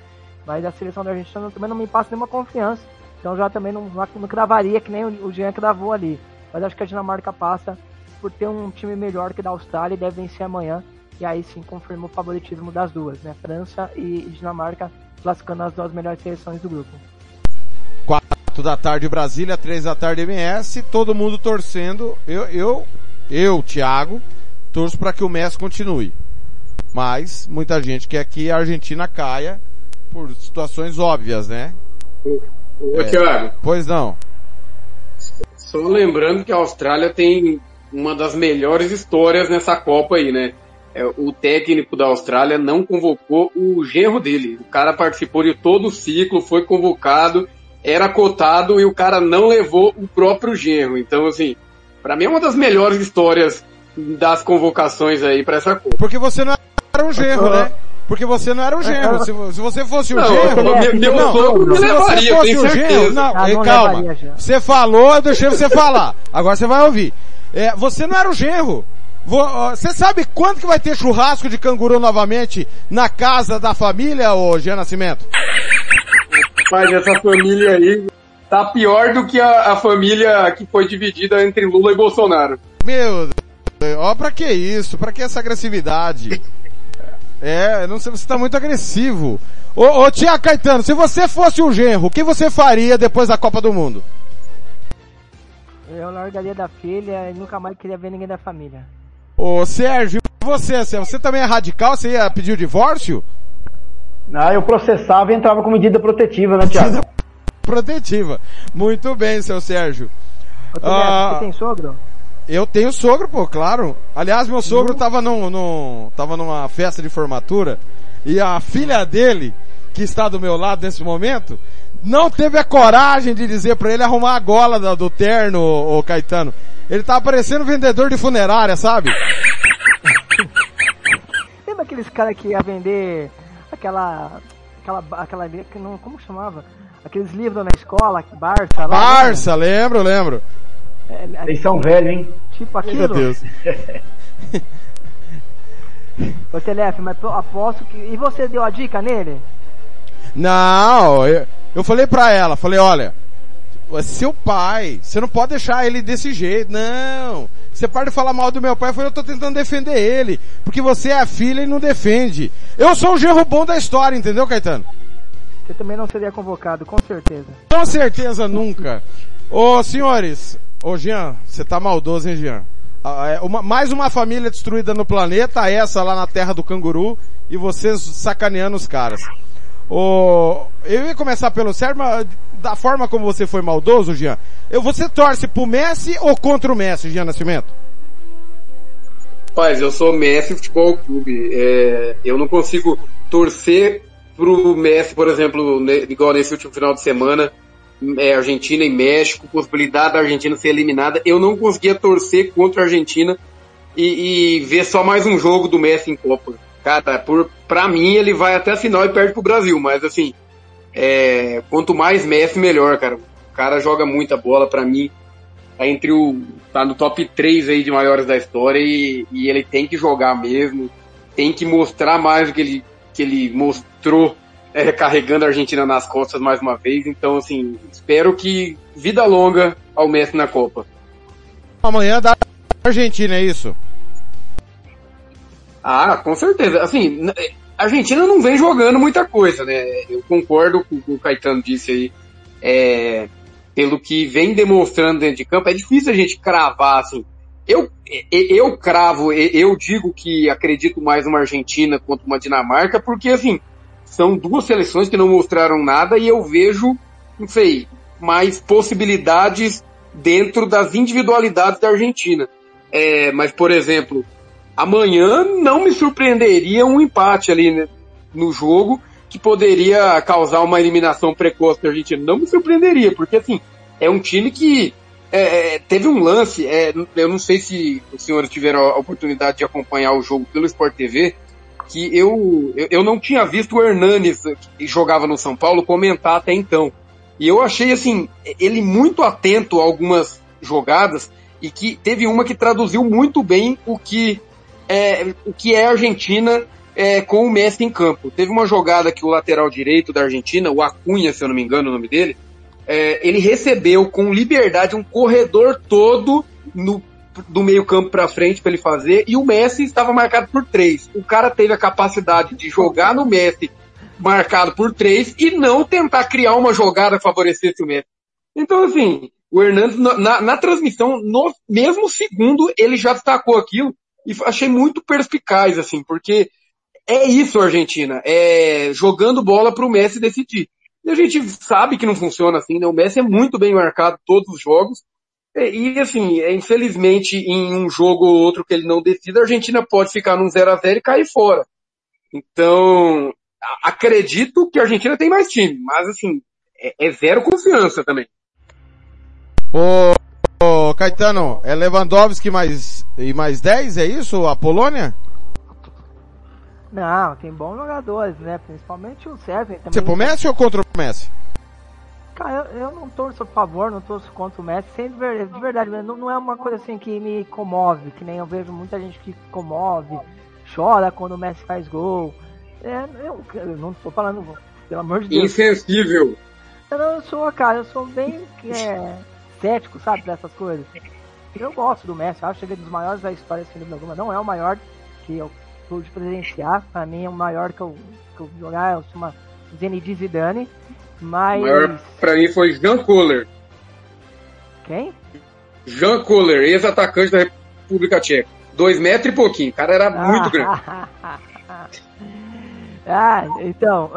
mas a seleção da Argentina também não me passa nenhuma confiança. Então já também não, não cravaria que nem o, Jean cravou ali. Mas acho que a Dinamarca passa por ter um time melhor que da Austrália e deve vencer amanhã. E aí sim confirma o favoritismo das duas, né? França e Dinamarca classificando as duas melhores seleções do grupo. 4 da tarde Brasília, 3 da tarde MS, todo mundo torcendo. Eu, eu, eu, Thiago, torço para que o Messi continue. Mas muita gente quer que a Argentina caia por situações óbvias, né? Ô, é. Thiago. Pois não. Só lembrando que a Austrália tem uma das melhores histórias nessa Copa aí, né? É, o técnico da Austrália não convocou o genro dele. O cara participou de todo o ciclo, foi convocado, era cotado e o cara não levou o próprio genro. Então, assim, para mim é uma das melhores histórias das convocações aí para essa Copa. Porque você não era um genro, né? Porque você não era um genro. Se, se você fosse um Não, genro... meu, meu não, sogro me se você levaria, fosse tenho um genro... Não, Ah, não calma. levaria. Você falou, eu deixei você falar. Agora você vai ouvir. É, você não era um genro. Você sabe quando que vai ter churrasco de canguru novamente na casa da família, ô Jean Nascimento? Mas essa família aí tá pior do que a, a família que foi dividida entre Lula e Bolsonaro. Meu Deus, ó, pra que isso? Pra que essa agressividade? É, eu não sei, você tá muito agressivo. Ô, ô Tia Caetano, se você fosse um genro, o que você faria depois da Copa do Mundo? Eu largaria da filha e nunca mais queria ver ninguém da família. Ô Sérgio, e você, Sérgio, você também é radical? Você ia pedir o divórcio? Ah, eu processava e entrava com medida protetiva, né, Thiago? Protetiva. Muito bem, seu Sérgio. Ô, Ah. Você tem sogro? Eu tenho sogro, pô, claro. Aliás, meu sogro tava num, num, tava numa festa de formatura e a filha dele, que está do meu lado nesse momento, não teve a coragem de dizer pra ele arrumar a gola do, do terno, ô, ô Caetano. Ele tá parecendo vendedor de funerária, sabe? Lembra aqueles caras que ia vender aquela. aquela. aquela. que não- como chamava? Aqueles livros na escola, que Barça lá. Barça, lembro, lembro. lembra? É, é, Vocês são velhos, hein? tipo Meu aquilo. Deus. [laughs] Ô Telef, mas eu aposto que. E você deu a dica nele? Não, eu, eu falei pra ela, falei, olha, seu pai, você não pode deixar ele desse jeito, não. Você para de falar mal do meu pai, falei, eu tô tentando defender ele, porque você é a filha e não defende. Eu sou o genro bom da história, entendeu, Caetano? Você também não seria convocado, com certeza. Com certeza nunca. Ô, senhores, ô Jean, você tá maldoso, hein, Jean? Ah, é uma- mais uma família destruída no planeta, essa lá na terra do canguru, e vocês sacaneando os caras. Ô, eu ia começar pelo Sérgio, mas da forma como você foi maldoso, Jean, eu, você torce pro Messi ou contra o Messi, Jean Nascimento? Rapaz, eu sou Messi Futebol Clube. É, eu não consigo torcer pro Messi, por exemplo, ne- igual nesse último final de semana, é, Argentina e México, possibilidade da Argentina ser eliminada. Eu não conseguia torcer contra a Argentina e, e ver só mais um jogo do Messi em Copa. Cara, por, pra mim ele vai até a final e perde pro Brasil, mas assim, é, quanto mais Messi, melhor, cara. O cara joga muita bola pra mim tá entre o. tá no top 3 aí de maiores da história e, e ele tem que jogar mesmo, tem que mostrar mais do que ele, que ele mostrou é, carregando a Argentina nas costas mais uma vez. Então, assim, espero que vida longa ao Messi na Copa. Amanhã da Argentina, é isso? Ah, com certeza. Assim, a Argentina não vem jogando muita coisa, né? Eu concordo com o que o Caetano disse aí. É, pelo que vem demonstrando dentro de campo, é difícil a gente cravar, assim. Eu, e- eu cravo, eu digo que acredito mais numa Argentina contra uma Dinamarca, porque, assim, são duas seleções que não mostraram nada e eu vejo, não sei, mais possibilidades dentro das individualidades da Argentina. É, mas, por exemplo, amanhã não me surpreenderia um empate ali né, no jogo que poderia causar uma eliminação precoce da Argentina. Não me surpreenderia, porque assim, é um time que é, é, teve um lance, é, eu não sei se os senhores tiveram a oportunidade de acompanhar o jogo pelo Sport TV, que eu, eu, não tinha visto o Hernanes, que jogava no São Paulo, comentar até então. E eu achei assim, ele muito atento a algumas jogadas e que teve uma que traduziu muito bem o que é, o que é a Argentina é, com o Messi em campo. Teve uma jogada que o lateral direito da Argentina, o Acunha, se eu não me engano o nome dele, é, ele recebeu com liberdade um corredor todo no, do meio campo para frente para ele fazer e o Messi estava marcado por três. O cara teve a capacidade de jogar no Messi marcado por três e não tentar criar uma jogada que favorecesse o Messi. Então, assim, o Hernandes, na, na, na transmissão, no mesmo segundo, ele já destacou aquilo e achei muito perspicaz, assim, porque é isso, Argentina, é jogando bola para o Messi decidir. E a gente sabe que não funciona assim, né? O Messi é muito bem marcado todos os jogos. E, assim, infelizmente, em um jogo ou outro que ele não decida, a Argentina pode ficar num 0 a 0 e cair fora. Então, acredito que a Argentina tem mais time, mas assim, é, é zero confiança também. Caetano, é Lewandowski mais, e mais 10, é isso? A Polônia? Não, tem bons jogadores, né? Principalmente o César. Você é pro Messi ou contra o Messi? Cara, eu, eu não torço a favor, não torço contra o Messi, sem de verdade, de verdade não, não é uma coisa assim que me comove, que nem eu vejo muita gente que comove, chora quando o Messi faz gol. É, eu, eu não tô falando, pelo amor de Deus. Insensível. Eu não sou, cara, eu sou bem é, cético, sabe, dessas coisas. Eu gosto do Messi, acho que ele é dos maiores da história, sem dúvida alguma. Não é o maior que eu pude presenciar, pra mim é o maior que eu, que eu jogar, é uma Zenedine Zidane. Mas. O maior pra mim foi Jean Kohler. Quem? Jean Kohler, ex-atacante da República Tcheca. Dois metros e pouquinho, o cara era muito [laughs] grande. ah, então.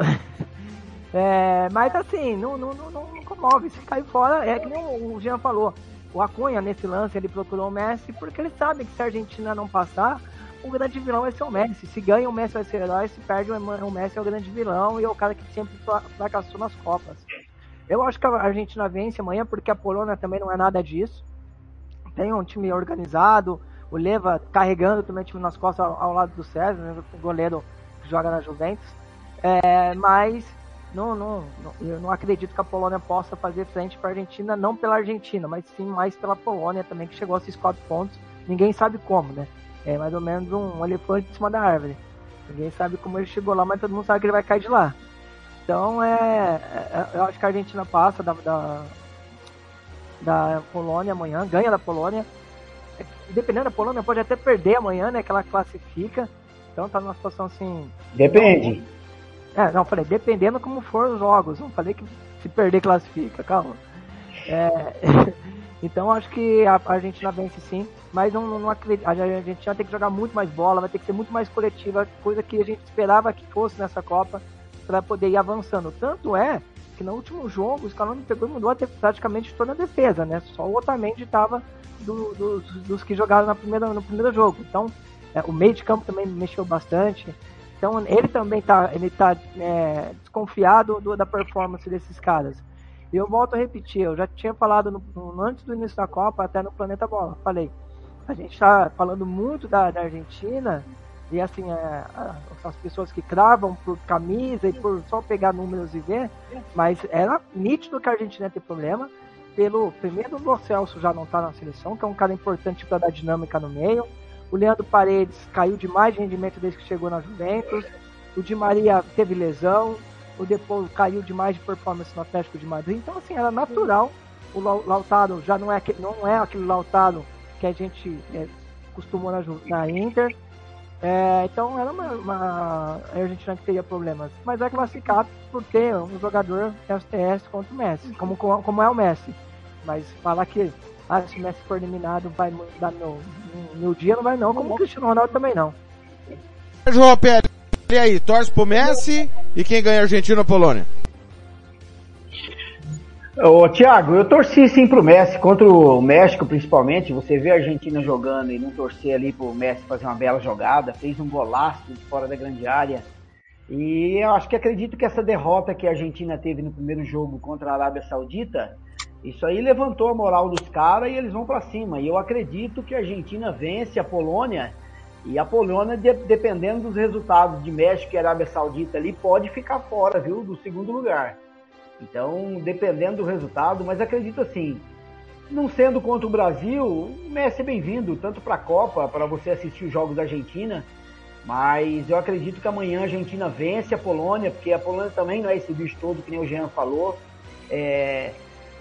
É, mas assim, não, não, não, não comove. Se cair fora, é que nem o Jean falou. O Acunha, nesse lance, ele procurou o Messi porque ele sabe que se a Argentina não passar, o grande vilão vai ser o Messi. Se ganha o Messi vai ser herói, se perde o Messi é o grande vilão e é o cara que sempre fracassou nas Copas. Eu acho que a Argentina vence amanhã porque a Polônia também não é nada disso. Tem um time organizado, o Leva carregando também o time nas costas ao, ao lado do César, né, o goleiro que joga na Juventus. É, mas não, não, não, eu não acredito que a Polônia possa fazer frente para a Argentina, não pela Argentina, mas sim mais pela Polônia também, que chegou a esses quatro pontos. Ninguém sabe como, né? É mais ou menos um elefante em cima da árvore. Ninguém sabe como ele chegou lá, mas todo mundo sabe que ele vai cair de lá. Então, é, é eu acho que a Argentina passa da, da, da Polônia amanhã, ganha da Polônia. Dependendo da Polônia, pode até perder amanhã, né? Que ela classifica. Então tá numa situação assim. Depende. É, não, falei, dependendo como for os jogos. Não falei que se perder classifica, calma. É, [laughs] então acho que a Argentina vence sim mas não, não, acredito. A gente vai ter que jogar muito mais bola, vai ter que ser muito mais coletiva, coisa que a gente esperava que fosse nessa Copa para poder ir avançando. Tanto é que no último jogo o Scaloni pegou e mudou praticamente toda a defesa, né? Só o Otamendi estava do, do, dos que jogaram na primeira, no primeiro jogo. Então, é, o meio de campo também mexeu bastante. Então, ele também está ele tá, é, desconfiado do, da performance desses caras. E eu volto a repetir, eu já tinha falado no, no, antes do início da Copa, até no Planeta Bola. Falei, a gente está falando muito da, da, Argentina e assim é, as pessoas que cravam por camisa e por só pegar números e ver, mas era nítido que a Argentina tem problema. Pelo primeiro, o Celso já não está na seleção, que é um cara importante para dar dinâmica no meio. O Leandro Paredes caiu demais de rendimento desde que chegou na Juventus. O Di Maria teve lesão. O depois caiu demais de performance no Atlético de Madrid. Então, assim, era natural. O Lautaro já não é, não é aquele Lautaro que a gente é, costumou na, na Inter. É, então era uma, uma Argentina que teria problemas. Mas é classificado por ter um jogador STS contra o Messi, como, como é o Messi. Mas falar que ah, se o Messi for eliminado vai mudar meu, meu dia, não vai não, como o Cristiano Ronaldo também não. João Pedro, e aí, torce pro Messi e quem ganha Argentina ou Polônia? Ô, Thiago, eu torci sim pro Messi, contra o México principalmente. Você vê a Argentina jogando e não torcer ali pro Messi fazer uma bela jogada, fez um golaço de fora da grande área. E eu acho que acredito que essa derrota que a Argentina teve no primeiro jogo contra a Arábia Saudita, isso aí levantou a moral dos caras e eles vão para cima. E eu acredito que a Argentina vence a Polônia. E a Polônia, dependendo dos resultados de México e Arábia Saudita ali, pode ficar fora, viu, do segundo lugar. Então, dependendo do resultado, mas acredito assim, não sendo contra o Brasil, Messi é bem-vindo, tanto para a Copa, para você assistir os jogos da Argentina, mas eu acredito que amanhã a Argentina vence a Polônia, porque a Polônia também não é esse bicho todo, que nem o Jean falou. É,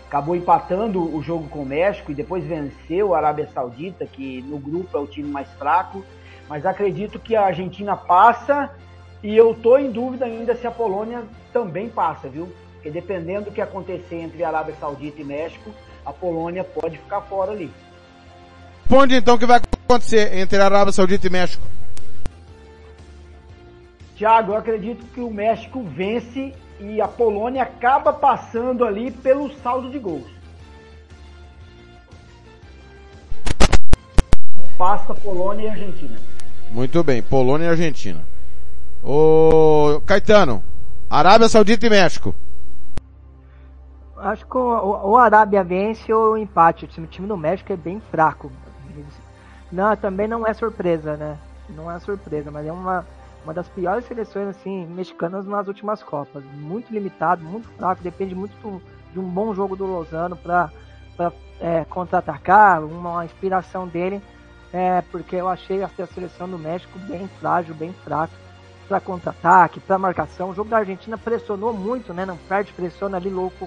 acabou empatando o jogo com o México e depois venceu a Arábia Saudita, que no grupo é o time mais fraco. Mas acredito que a Argentina passa e eu tô em dúvida ainda se a Polônia também passa, viu? Porque dependendo do que acontecer entre Arábia Saudita e México, a Polônia pode ficar fora ali. Responde então o que vai acontecer entre Arábia Saudita e México. Tiago, eu acredito que o México vence e a Polônia acaba passando ali pelo saldo de gols. Passa Polônia e Argentina. Muito bem, Polônia e Argentina. Ô Caetano, Arábia Saudita e México. Acho que o, o Arábia vence ou o empate. O time, o time do México é bem fraco. Não, também não é surpresa, né? Não é surpresa, mas é uma, uma das piores seleções assim mexicanas nas últimas Copas. Muito limitado, muito fraco, depende muito do, de um bom jogo do Lozano para é, contra-atacar, uma, inspiração dele, é, porque eu achei a seleção do México bem frágil, bem fraca para contra-ataque, para marcação. O jogo da Argentina pressionou muito, né? Não perde, pressiona ali louco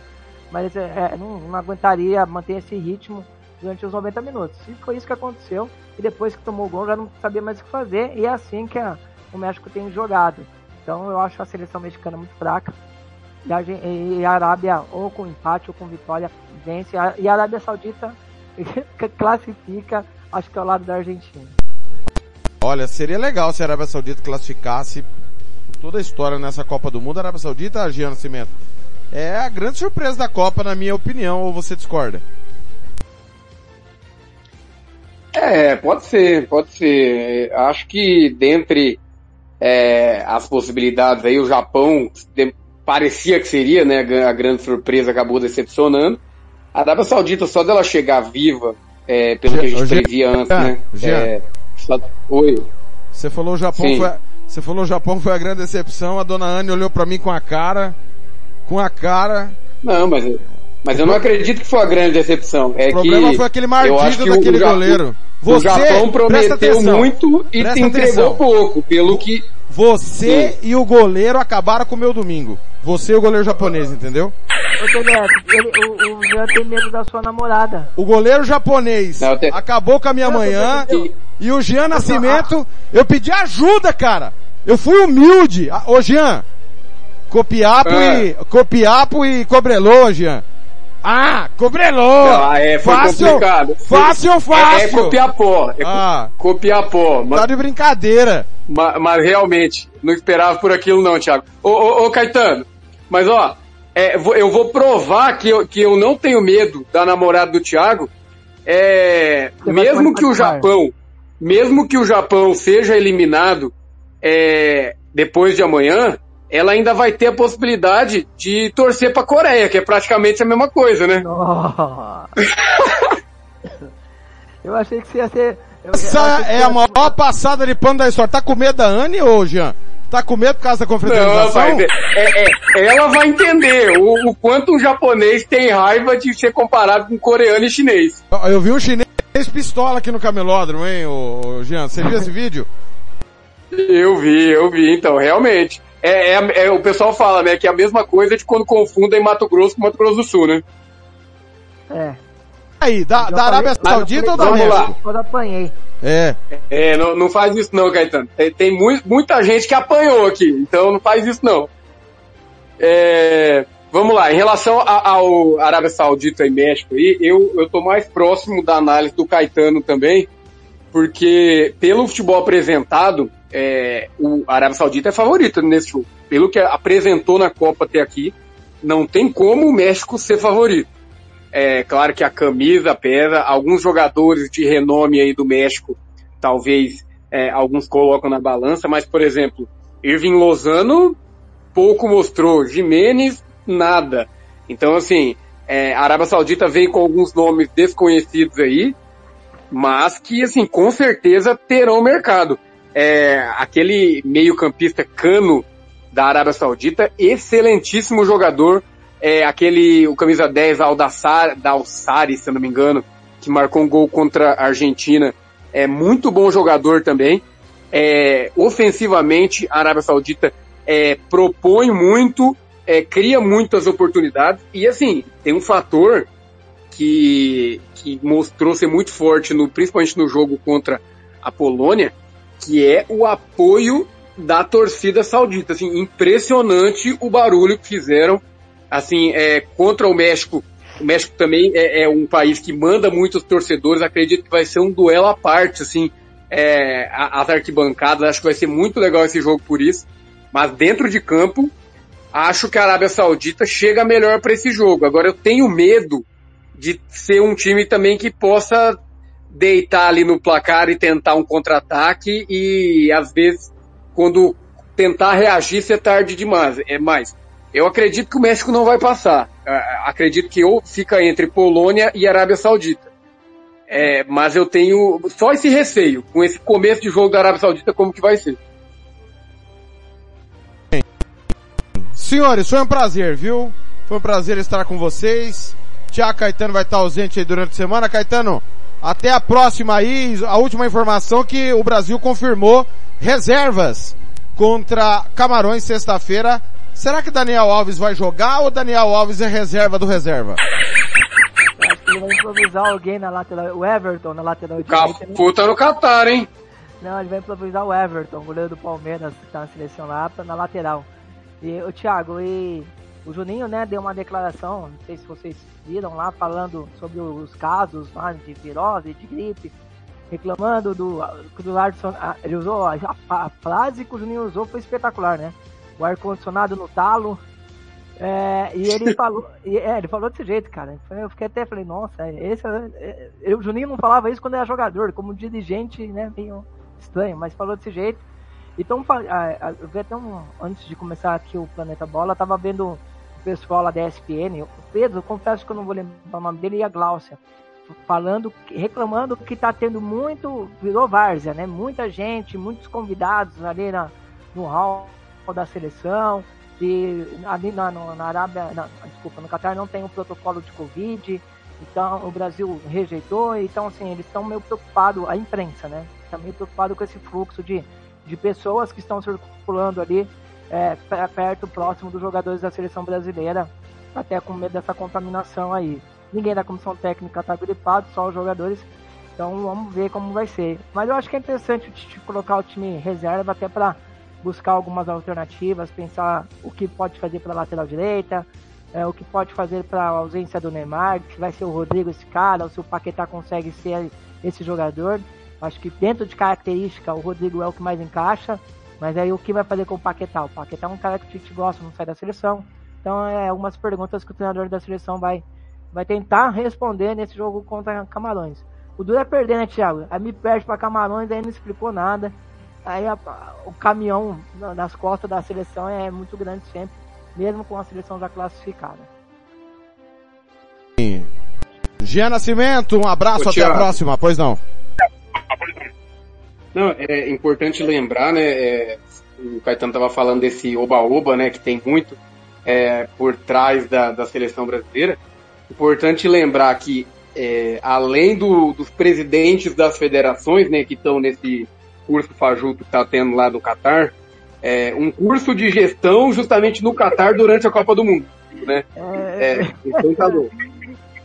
mas é, é, não, não, aguentaria manter esse ritmo durante os 90 minutos. E foi isso que aconteceu. E depois que tomou o gol, já não sabia mais o que fazer. E é assim que a, o México tem jogado. Então eu acho a seleção mexicana muito fraca. E a, e a Arábia, ou com empate ou com vitória, vence. E a Arábia Saudita [laughs] classifica, acho que ao lado da Argentina. Olha, seria legal se a Arábia Saudita classificasse toda a história nessa Copa do Mundo. A Arábia Saudita, Gian Nascimento, é a grande surpresa da Copa, na minha opinião, ou você discorda? É, pode ser, pode ser. Acho que dentre é, as possibilidades aí, o Japão parecia que seria, né, a grande surpresa, acabou decepcionando. A Arábia Saudita, só dela chegar viva, é, pelo que a gente previa antes, né? É, só... Oi. Você falou o Japão foi, você falou o Japão foi a grande decepção, a dona Anne olhou para mim com a cara, com a cara. Não, mas, mas eu não acredito que foi a grande decepção. É o problema que foi aquele martírio daquele o, goleiro. Você, o Japão prometeu muito e te entregou pouco, pelo que... Você Sim. e o goleiro acabaram com o meu domingo. Você e o goleiro japonês, entendeu? Ô ele, o, o Jean tem medo da sua namorada. O goleiro japonês não, te... acabou com a minha não, manhã e o Jean Nascimento, eu pedi ajuda, cara. Eu fui humilde. Ô Jean, Copiapo é. e, Copiapo e Cobreloa, Jean. Ah, Cobreloa! Ah, é, foi fácil, complicado. Fácil, fácil. É, é Copiapó. É ah, Copiapó. Mas, tá de brincadeira. Mas, mas, realmente, não esperava por aquilo não, Thiago. Ô, ô, ô Caetano, mas ó, é, eu vou provar que eu, que eu não tenho medo da namorada do Thiago, é, mesmo que o Japão, mesmo que o Japão seja eliminado é, depois de amanhã, ela ainda vai ter a possibilidade de torcer para a Coreia, que é praticamente a mesma coisa, né? eu achei que você ia ser. Essa é a maior passada de pano da história. Tá com medo da Anne ou Jean? Tá com medo por causa da confraternização? Não, é, é, ela vai entender o, o, quanto um japonês tem raiva de ser comparado com coreano e chinês. Eu vi um chinês pistola aqui no camelódromo, hein, o, Jean? Você viu esse vídeo? Eu vi, eu vi, então, realmente. É, é, é, o pessoal fala, né, que é a mesma coisa de quando confundem Mato Grosso com Mato Grosso do Sul, né? É. Aí, da, da Arábia Saudita ou da Vamos lá. Quando apanhei. É. É, não, não faz isso não, Caetano. Tem, tem muito, muita gente que apanhou aqui, então não faz isso não. É, vamos lá, em relação a, ao Arábia Saudita e México aí, eu, eu tô mais próximo da análise do Caetano também, porque pelo futebol apresentado, é, o Arábia Saudita é favorito nesse jogo. Pelo que apresentou na Copa até aqui, não tem como o México ser favorito. É claro que a camisa pesa, alguns jogadores de renome aí do México, talvez é, alguns colocam na balança, mas por exemplo, Irving Lozano pouco mostrou, Jimenez nada. Então assim, é, a Arábia Saudita vem com alguns nomes desconhecidos aí, mas que assim com certeza terão mercado é, aquele meio-campista cano da Arábia Saudita, excelentíssimo jogador, é, aquele, o camisa 10 Aldassar, da Alçari, se eu não me engano, que marcou um gol contra a Argentina, é muito bom jogador também. É, ofensivamente, a Arábia Saudita é, propõe muito, é, cria muitas oportunidades, e assim, tem um fator que, que mostrou ser muito forte, no, principalmente no jogo contra a Polônia, que é o apoio da torcida saudita. Assim, impressionante o barulho que fizeram assim, é, contra o México. O México também é, é, um país que manda muitos torcedores. Acredito que vai ser um duelo à parte, assim, é, as arquibancadas. Acho que vai ser muito legal esse jogo por isso. Mas dentro de campo, acho que a Arábia Saudita chega melhor para esse jogo. Agora eu tenho medo de ser um time também que possa deitar ali no placar e tentar um contra-ataque e às vezes quando tentar reagir ser tarde demais. É mais. Eu acredito que o México não vai passar. Uh, acredito que ou fica entre Polônia e Arábia Saudita. É, mas eu tenho só esse receio com esse começo de jogo da Arábia Saudita como que vai ser. Senhores, foi um prazer, viu? Foi um prazer estar com vocês. Tiago Caetano vai estar ausente aí durante a semana. Caetano, até a próxima aí. A última informação que o Brasil confirmou reservas contra Camarões sexta-feira. Será que Daniel Alves vai jogar ou Daniel Alves é reserva do reserva? Acho que ele vai improvisar alguém na lateral, o Everton na lateral direita. Capu tá no Catar, hein? Não, ele vai improvisar o Everton, goleiro do Palmeiras, que tá na seleção lá, na lateral. E o Thiago, e o Juninho, né, deu uma declaração, não sei se vocês viram lá, falando sobre os casos lá de virose, de gripe, reclamando do, do Larson, ele usou, a, a, frase que o Juninho usou foi espetacular, né? O ar-condicionado no talo, é, e ele [laughs] falou, e, é, ele falou desse jeito, cara. Eu fiquei até, falei, nossa, esse, é, é, o Juninho não falava isso quando era jogador, como dirigente, né, meio estranho, mas falou desse jeito. Então, eu vi até um, antes de começar aqui o Planeta Bola, tava vendo o pessoal lá da ESPN, o Pedro, confesso que eu não vou lembrar o nome dele, e a Gláucia, falando, reclamando que tá tendo muito, virou várzea, né? Muita gente, muitos convidados ali na, no hall da seleção, e ali na, na Arábia, na, desculpa, no Catar não tem um protocolo de Covid, então o Brasil rejeitou, então assim, eles estão meio preocupados, a imprensa, né? Está meio preocupado com esse fluxo de de pessoas que estão circulando ali é, perto, próximo dos jogadores da seleção brasileira, até com medo dessa contaminação aí. Ninguém da comissão técnica está gripado, só os jogadores. Então vamos ver como vai ser. Mas eu acho que é interessante colocar o time reserva até para buscar algumas alternativas, pensar o que pode fazer para lateral direita, é, o que pode fazer para a ausência do Neymar, se vai ser o Rodrigo esse cara, ou se o Paquetá consegue ser esse jogador. Acho que dentro de característica o Rodrigo é o que mais encaixa, mas aí o que vai fazer com o Paquetá? O Paquetá é um cara que a gente gosta, não sai da seleção. Então é algumas perguntas que o treinador da seleção vai, vai tentar responder nesse jogo contra Camarões. O duro é perder, né, Thiago? Aí me perde para Camarões, aí não explicou nada. Aí a, o caminhão nas costas da seleção é muito grande sempre, mesmo com a seleção já classificada. Gia Nascimento, um abraço, Ô, até a próxima, pois não. Não, é importante lembrar, né? É, o Caetano estava falando desse oba-oba, né? Que tem muito é, por trás da, da seleção brasileira. Importante lembrar que, é, além do, dos presidentes das federações, né? Que estão nesse curso fajuto que está tendo lá do Catar, é, um curso de gestão justamente no Catar durante a Copa do Mundo, né? É, então tá.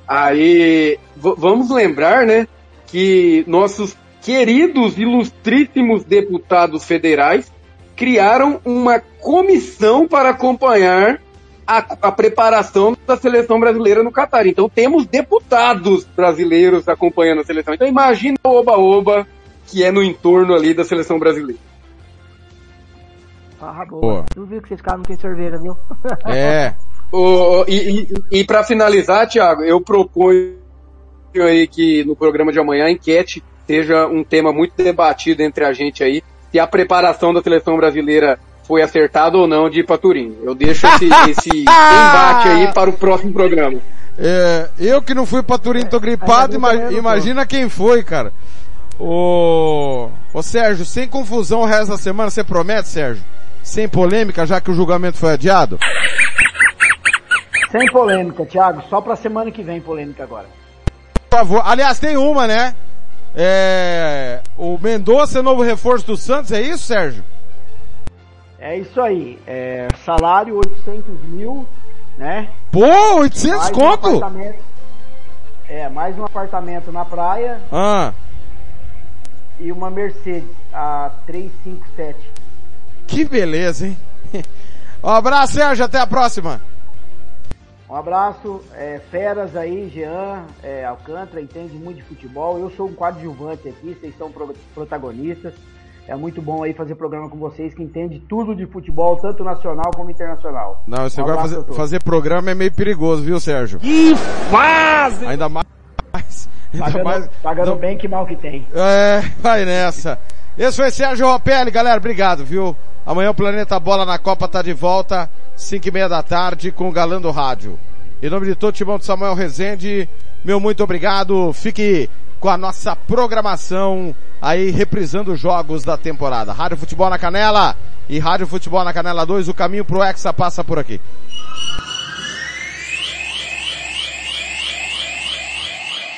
Aí, vamos lembrar, né? Que nossos queridos, ilustríssimos deputados federais criaram uma comissão para acompanhar a, a, preparação da seleção brasileira no Catar. Então temos deputados brasileiros acompanhando a seleção. Então imagina o oba-oba que é no entorno ali da seleção brasileira. Ah, boa. Tu viu que vocês ficaram sem cerveja, viu? [laughs] É. o, e e, e para finalizar, Thiago, eu proponho aí que no programa de amanhã a enquete seja um tema muito debatido entre a gente aí, se a preparação da seleção brasileira foi acertada ou não de ir para Turim. Eu deixo esse, [laughs] esse embate aí para o próximo programa. É, eu que não fui para Turim, tô gripado, imagina, imagina quem foi, cara. Ô, ô Sérgio, sem confusão o resto da semana, você promete, Sérgio? Sem polêmica, já que o julgamento foi adiado? Sem polêmica, Thiago. Só pra semana que vem polêmica agora. Por favor. Aliás, tem uma, né? É, o Mendonça é novo reforço do Santos, é isso, Sérgio? É isso aí. É, salário 800 mil, né? Pô, 800 mais conto? Um é, mais um apartamento na praia. Ah. E uma Mercedes, a 357. Que beleza, hein? [laughs] Um abraço, Sérgio, até a próxima. Um abraço, é, feras aí, Jean, é, Alcântara, entende muito de futebol. Eu sou um coadjuvante aqui, vocês são pro, protagonistas. É muito bom aí fazer programa com vocês que entende tudo de futebol, tanto nacional como internacional. Não, você um vai fazer, fazer programa é meio perigoso, viu, Sérgio? Que fase! Ainda mais. [laughs] Ainda pagando, mais, pagando não... bem que mal que tem. É, vai nessa. Esse foi Sérgio Ropelli, galera, obrigado, viu? Amanhã o Planeta Bola na Copa tá de volta 5 e meia da tarde, com o Galã do Rádio. Em nome de todo o timão de Samuel Rezende, meu muito obrigado. Fique com a nossa programação aí reprisando os jogos da temporada. Rádio Futebol na Canela e Rádio Futebol na Canela 2, o caminho pro Hexa passa por aqui.